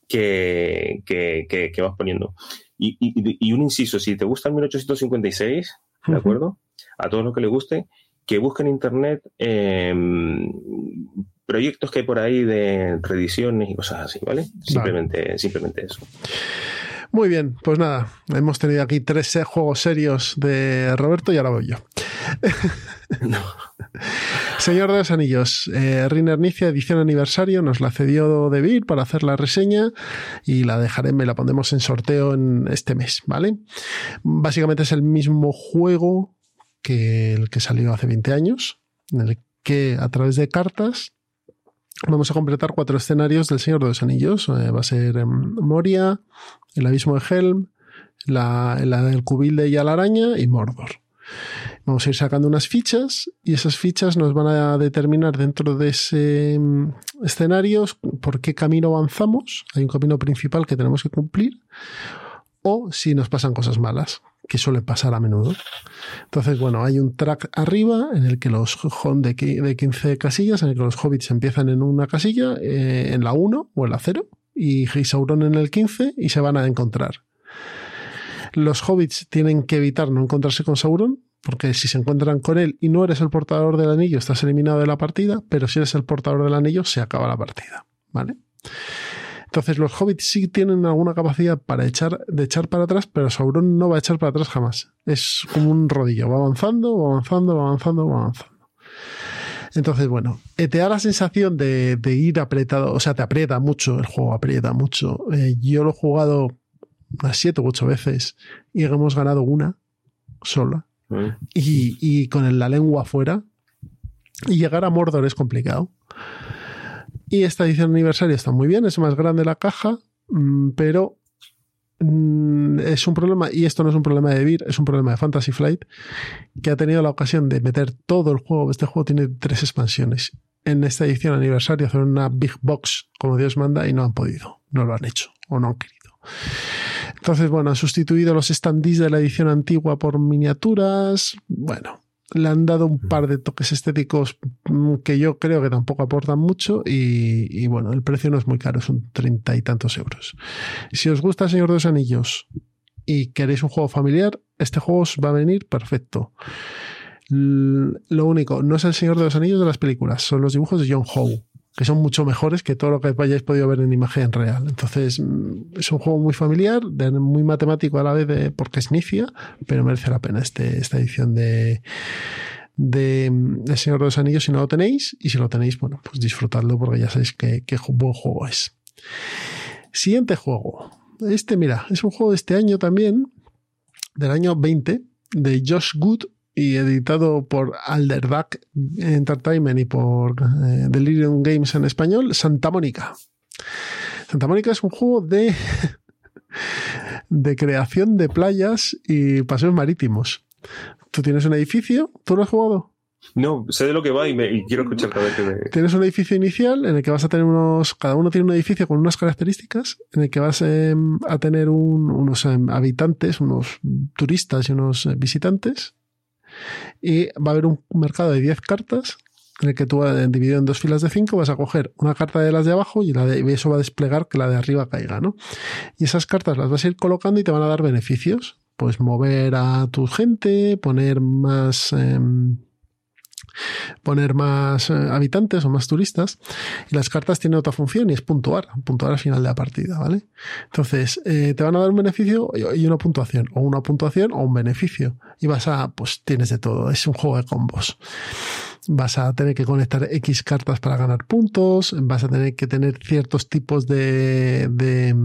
que, vas poniendo. Y, un inciso, si te gusta el 1856, ¿de acuerdo? A todos los que les guste, que busquen en internet em, proyectos que hay por ahí de reediciones y cosas así, ¿vale? Simplemente, simplemente eso. Muy bien, pues nada, hemos tenido aquí tres juegos serios de Roberto y ahora voy yo. Señor de los Anillos, eh, Riner Nicia, edición aniversario, nos la cedió David para hacer la reseña y la dejaremos, la pondremos en sorteo en este mes, ¿vale? Básicamente es el mismo juego que el que salió hace 20 años, en el que a través de cartas vamos a completar cuatro escenarios del Señor de los Anillos. Eh, va a ser em, Moria, el Abismo de Helm, la, la del Cubil de Yalaraña y Mordor. Vamos a ir sacando unas fichas y esas fichas nos van a determinar dentro de ese mm, escenario por qué camino avanzamos. Hay un camino principal que tenemos que cumplir o si nos pasan cosas malas, que suele pasar a menudo. Entonces, bueno, hay un track arriba en el que los de, de 15 casillas, en el que los hobbits empiezan en una casilla, eh, en la 1 o en la 0, y Sauron en el 15 y se van a encontrar. Los hobbits tienen que evitar no encontrarse con Sauron, porque si se encuentran con él y no eres el portador del anillo, estás eliminado de la partida, pero si eres el portador del anillo, se acaba la partida. ¿Vale? Entonces los hobbits sí tienen alguna capacidad para echar, de echar para atrás, pero Sauron no va a echar para atrás jamás. Es como un rodillo, va avanzando, va avanzando, va avanzando, va avanzando. Entonces, bueno, eh, te da la sensación de, ir apretado, o sea, te aprieta mucho, el juego aprieta mucho. Eh, yo lo he jugado unas siete u ocho veces y hemos ganado una sola. Y, y, con la lengua afuera. Y llegar a Mordor es complicado. Y esta edición aniversario está muy bien, es más grande la caja, mm, pero mm, es un problema, y esto no es un problema de Vir, es un problema de Fantasy Flight, que ha tenido la ocasión de meter todo el juego. Este juego tiene tres expansiones. En esta edición aniversario hacer una big box como Dios manda y no han podido, no lo han hecho o no han querido. Entonces, bueno, han sustituido los standees de la edición antigua por miniaturas. Bueno, le han dado un par de toques estéticos mm, que yo creo que tampoco aportan mucho y, bueno, el precio no es muy caro, son treinta y tantos euros. Si os gusta Señor de los Anillos y queréis un juego familiar, este juego os va a venir perfecto. Lo único, no es el Señor de los Anillos de las películas, son los dibujos de John Howe que son mucho mejores que todo lo que hayáis podido ver en imagen real. Entonces, mm, es un juego muy familiar, muy matemático a la vez de, porque es Nicia, pero merece la pena este, esta edición de, de, El Señor de los Anillos si no lo tenéis, y si lo tenéis, bueno, pues disfrutadlo porque ya sabéis qué, qué buen juego es. Siguiente juego. Este, mira, es un juego de este año también, del año 20, de Josh Good y editado por Alderback Entertainment y por eh, Delirium Games en español, Santa Mónica. Santa Mónica es un juego de, de creación de playas y paseos marítimos. Tú tienes un edificio, ¿tú lo has jugado? No, sé de lo que va y, me, quiero escuchar cada vez que me... Tienes un edificio inicial en el que vas a tener unos... Cada uno tiene un edificio con unas características en el que vas em, a tener unos em, habitantes, unos turistas y unos eh, visitantes y va a haber un mercado de 10 cartas en el que tú, dividido en dos filas de 5, vas a coger una carta de las de abajo y, la de, eso va a desplegar que la de arriba caiga, ¿no? Y esas cartas las vas a ir colocando y te van a dar beneficios. Pues mover a tu gente, poner más... Em, poner más eh, habitantes o más turistas. Y las cartas tienen otra función y es puntuar, puntuar al final de la partida, ¿vale? Entonces, eh, te van a dar un beneficio y una puntuación, o una puntuación o un beneficio. Y vas a, pues tienes de todo, es un juego de combos vas a tener que conectar X cartas para ganar puntos, vas a tener que tener ciertos tipos de, de,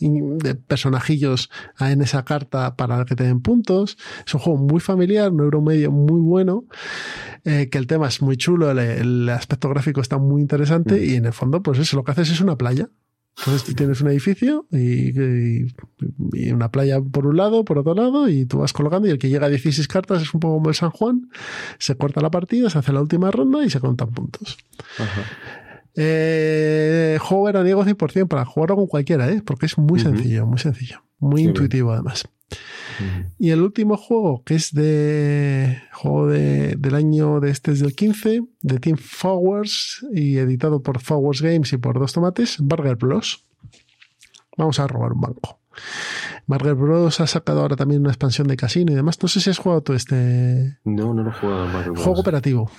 de, personajillos en esa carta para que te den puntos. Es un juego muy familiar, un euro medio muy bueno, eh, que el tema es muy chulo, el, aspecto gráfico está muy interesante mm. y en el fondo, pues eso, lo que haces es una playa. Entonces tienes un edificio y, una playa por un lado, por otro lado, y tú vas colocando y el que llega a 16 cartas es un poco como el San Juan, se corta la partida, se hace la última ronda y se contan puntos. Ajá. Eh, juego veraniego 100% para jugarlo con cualquiera, ¿eh? porque es muy sencillo, muy sencillo, muy intuitivo además. Y el último juego, que es de juego de, del año de este es del 15, de Team Forwards y editado por Forwards Games y por Dos Tomates, Burger Bros. Vamos a robar un banco. Burger Bros. ha sacado ahora también una expansión de casino y demás. No sé si has jugado tú este. No, no lo he jugado. Juego operativo.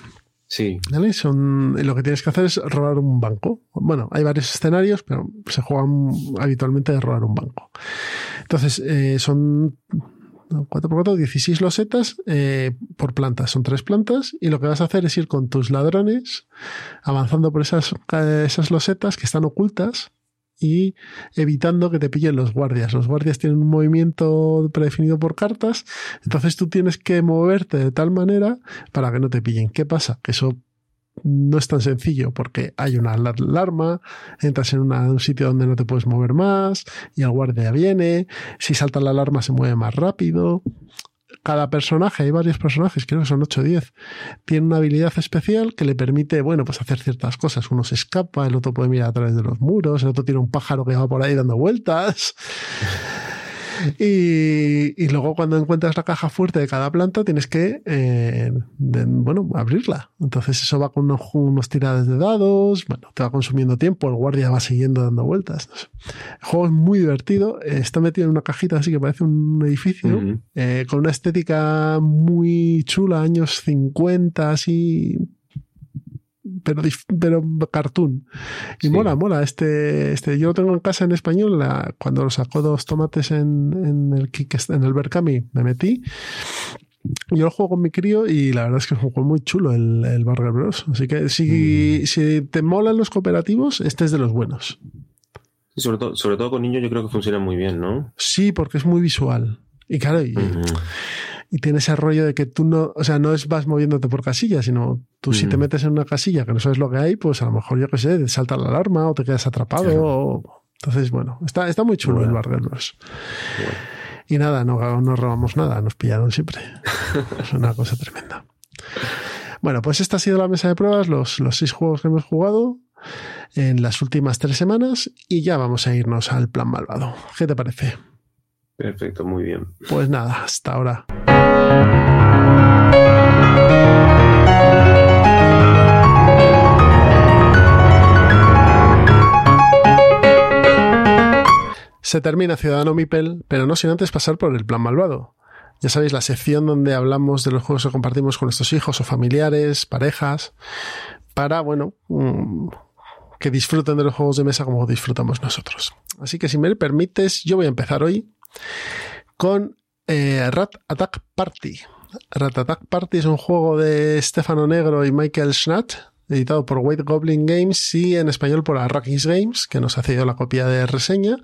Sí. ¿Vale? Son, lo que tienes que hacer es robar un banco. Bueno, hay varios escenarios, pero se juegan habitualmente de robar un banco. Entonces, eh, son 4x4, 16 losetas eh, por plantas. Son tres plantas y lo que vas a hacer es ir con tus ladrones avanzando por esas, esas losetas que están ocultas y evitando que te pillen los guardias. Los guardias tienen un movimiento predefinido por cartas, entonces tú tienes que moverte de tal manera para que no te pillen. ¿Qué pasa? Que eso no es tan sencillo porque hay una alarma, entras en un sitio donde no te puedes mover más y el guardia viene, si salta la alarma se mueve más rápido cada personaje, hay varios personajes, creo que son 8 o 10, tiene una habilidad especial que le permite, bueno, pues hacer ciertas cosas. Uno se escapa, el otro puede mirar a través de los muros, el otro tiene un pájaro que va por ahí dando vueltas. Y, luego cuando encuentras la caja fuerte de cada planta tienes que, eh, bueno, abrirla. Entonces eso va con unos, tiradas de dados, bueno, te va consumiendo tiempo, el guardia va siguiendo dando vueltas. El juego es muy divertido, está metido en una cajita así que parece un edificio, eh, con una estética muy chula, años 50, así pero, pero cartoon. Y mola, mola. Este, este, yo lo tengo en casa en español. cuando sacó dos tomates en, en el en el Berkami, me metí. Yo lo juego con mi crío y la verdad es que es un juego muy chulo el, el Burger Bros. Así que si, mm. si te molan los cooperativos, este es de los buenos. sobre, todo, sobre todo con niños yo creo que funciona muy bien, ¿no? Sí, porque es muy visual. Y claro, y, y tiene ese rollo de que tú no, o sea, no es vas moviéndote por casillas, sino tú si te metes en una casilla que no sabes lo que hay, pues a lo mejor, yo qué sé, salta la alarma o te quedas atrapado. Entonces, bueno, está, está muy chulo el Burger Bros. Y nada, no, no robamos nada, nos pillaron siempre. es una cosa tremenda. Bueno, pues esta ha sido la mesa de pruebas, los, los seis juegos que hemos jugado en las últimas tres semanas y ya vamos a irnos al plan malvado. ¿Qué te parece? Perfecto, muy bien. Pues nada, hasta ahora. Se termina Ciudadano Mipel, pero no sin antes pasar por el plan malvado. Ya sabéis, la sección donde hablamos de los juegos que compartimos con nuestros hijos o familiares, parejas, para, bueno, mm, que disfruten de los juegos de mesa como disfrutamos nosotros. Así que si me permites, yo voy a empezar hoy con eh, Rat Attack Party. Rat Attack Party es un juego de Stefano Negro y Michael Schnatt, editado por White Goblin Games y en español por Arrakis Games, que nos ha cedido la copia de reseña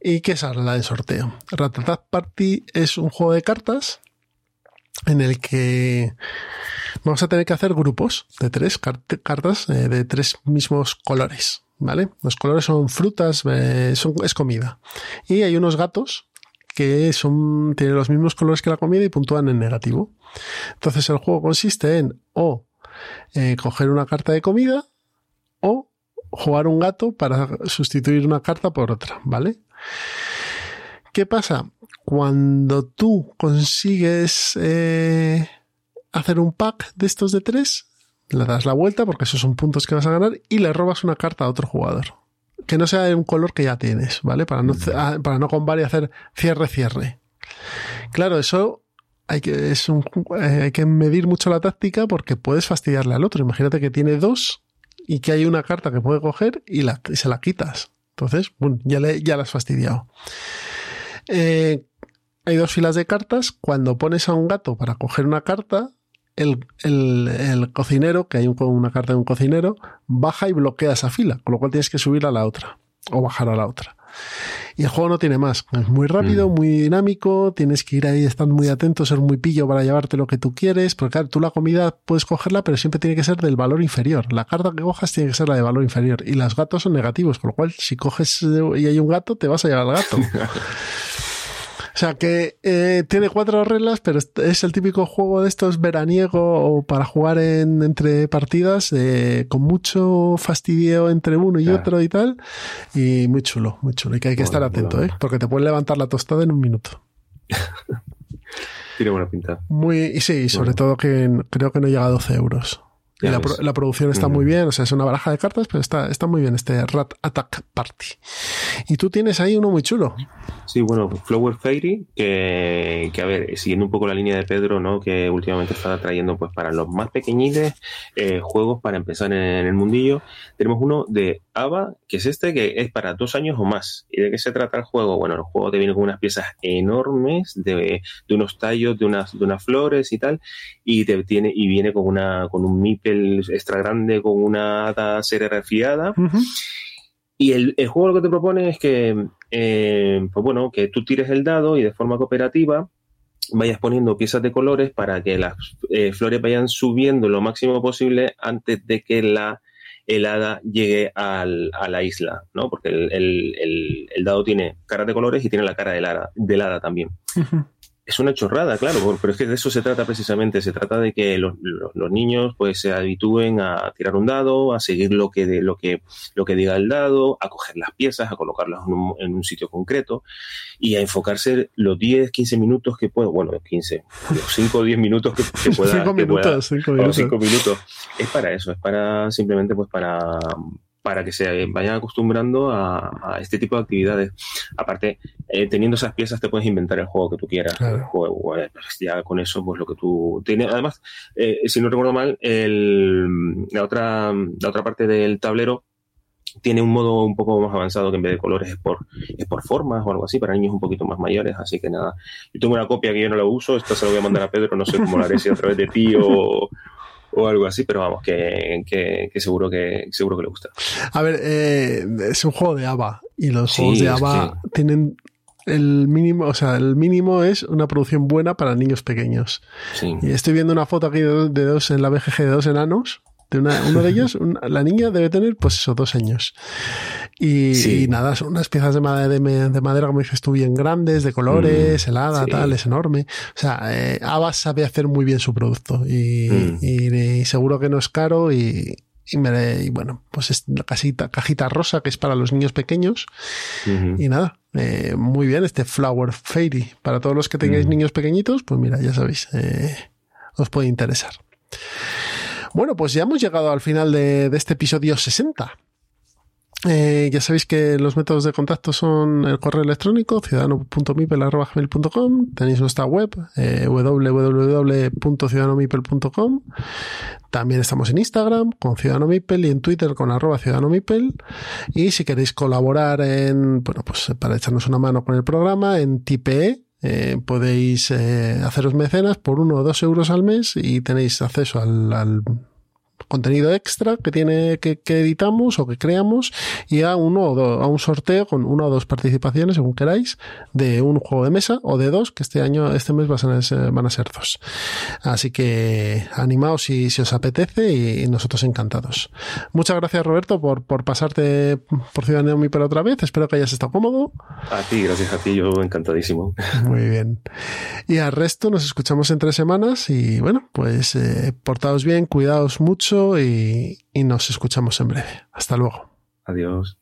y que saldrá en sorteo. Rat Attack Party es un juego de cartas en el que vamos a tener que hacer grupos de tres cartas eh, de tres mismos colores. ¿Vale? Los colores son frutas, es comida. Y hay unos gatos que son, tienen los mismos colores que la comida y puntúan en negativo. Entonces el juego consiste en o eh, coger una carta de comida o jugar un gato para sustituir una carta por otra, ¿vale? ¿Qué pasa? Cuando tú consigues eh, hacer un pack de estos de tres, le das la vuelta porque esos son puntos que vas a ganar y le robas una carta a otro jugador. Que no sea de un color que ya tienes, ¿vale? Para no, ah, para no combar y hacer cierre-cierre. Claro, eso hay que, es un, eh, hay que medir mucho la táctica porque puedes fastidiarle al otro. Imagínate que tiene dos y que hay una carta que puede coger y, la, se la quitas. Entonces, ya, le, ya la has fastidiado. Eh, hay dos filas de cartas. Cuando pones a un gato para coger una carta, el, cocinero, que hay una carta de un cocinero, baja y bloquea esa fila, con lo cual tienes que subir a la otra o bajar a la otra. Y el juego no tiene más. Es muy rápido, mm. muy dinámico, tienes que ir ahí, estar muy atento, ser muy pillo para llevarte lo que tú quieres, porque claro, tú la comida puedes cogerla, pero siempre tiene que ser del valor inferior. La carta que cojas tiene que ser la de valor inferior. Y los gatos son negativos, con lo cual si coges y hay un gato, te vas a llevar al gato. O sea que eh, tiene cuatro reglas, pero es el típico juego de estos veraniego o para jugar en, entre partidas eh, con mucho fastidio entre uno y otro y tal. Y muy chulo, muy chulo. Y que hay que estar atento, ¿eh? porque te pueden levantar la tostada en un minuto. Tiene buena pinta. Muy, y sí, sobre todo que creo que no llega a 12 euros. Y la, producción está muy bien, o sea, es una baraja de cartas, pero está, está muy bien este Rat Attack Party. Y tú tienes ahí uno muy chulo. Sí, bueno, Flower Fairy, que, que, a ver, siguiendo un poco la línea de Pedro, ¿no? Que últimamente está trayendo, pues, para los más pequeñitos, eh, juegos para empezar en, el mundillo. Tenemos uno de ABA, que es este, que es para dos años o más. ¿Y de qué se trata el juego? Bueno, el juego te viene con unas piezas enormes de, de unos tallos, de unas, de unas flores y tal, y te tiene, y viene con una, con un mipel extra grande, con una hada serigrafiada. Y el, juego lo que te propone es que, eh, pues bueno, que tú tires el dado y de forma cooperativa vayas poniendo piezas de colores para que las eh, flores vayan subiendo lo máximo posible antes de que la helada llegue a la isla, ¿no? Porque el, dado tiene cara de colores y tiene la cara de helada, de helada también. Es una chorrada, claro, pero es que de eso se trata precisamente. Se trata de que los, niños pues se habitúen a tirar un dado, a seguir lo que, de, lo que, lo que diga el dado, a coger las piezas, a colocarlas en un, sitio concreto y a enfocarse los 10, 15 minutos que puedo, bueno, 15, los 5 o 10 minutos que, que pueda. 5 minutos, 5 minutos. minutos. Es para eso, es para simplemente pues para para que se vayan acostumbrando a, este tipo de actividades. Aparte, eh, teniendo esas piezas te puedes inventar el juego que tú quieras. El juego, pues ya con eso, pues lo que tú tienes. Además, eh, si no recuerdo mal, el, la, otra, la otra parte del tablero tiene un modo un poco más avanzado que en vez de colores es por, es por formas o algo así, para niños un poquito más mayores, así que nada. Yo tengo una copia que yo no la uso, esta se la voy a mandar a Pedro, no sé cómo la haré, si a través de ti o, o algo así, pero vamos, que, que, seguro que seguro que le gusta. A ver, eh, es un juego de ABA y los juegos de ABA tienen el mínimo, o sea, el mínimo es una producción buena para niños pequeños. Y estoy viendo una foto aquí de, dos en la BGG de dos enanos. De una, uno de ellos, la niña debe tener, pues eso, dos años. Y, nada, son unas piezas de madera, de, madera, como dices tú, bien grandes, de colores, mm, helada, tal, es enorme. O sea, eh, sabe hacer muy bien su producto y, mm. seguro que no es caro y, y, bueno, pues es la casita, cajita rosa que es para los niños pequeños. Y nada, eh, muy bien, este Flower Fairy. Para todos los que tengáis mm. niños pequeñitos, pues mira, ya sabéis, eh, os puede interesar. Bueno, pues ya hemos llegado al final de, de este episodio 60. Eh, ya sabéis que los métodos de contacto son el correo electrónico ciudadano.mipel.com, tenéis nuestra web eh, www.ciudadanomipel.com, también estamos en Instagram con Ciudadano Mipel y en Twitter con arroba Ciudadano Mipel y si queréis colaborar en, bueno, pues para echarnos una mano con el programa en TPE, eh, podéis eh, haceros mecenas por uno o dos euros al mes y tenéis acceso al, al contenido extra que tiene que, editamos o que creamos y a uno o a un sorteo con una o dos participaciones según queráis de un juego de mesa o de dos que este año este mes van a ser, van a ser dos. Así que animaos si, si os apetece y, nosotros encantados. Muchas gracias Roberto por, por pasarte por Ciudad Mi pero otra vez. Espero que hayas estado cómodo. A ti gracias a ti. Yo encantadísimo. Muy bien. Y al resto nos escuchamos en tres semanas y bueno pues eh, portaos bien cuidaos y nos escuchamos en breve. Hasta luego. Adiós.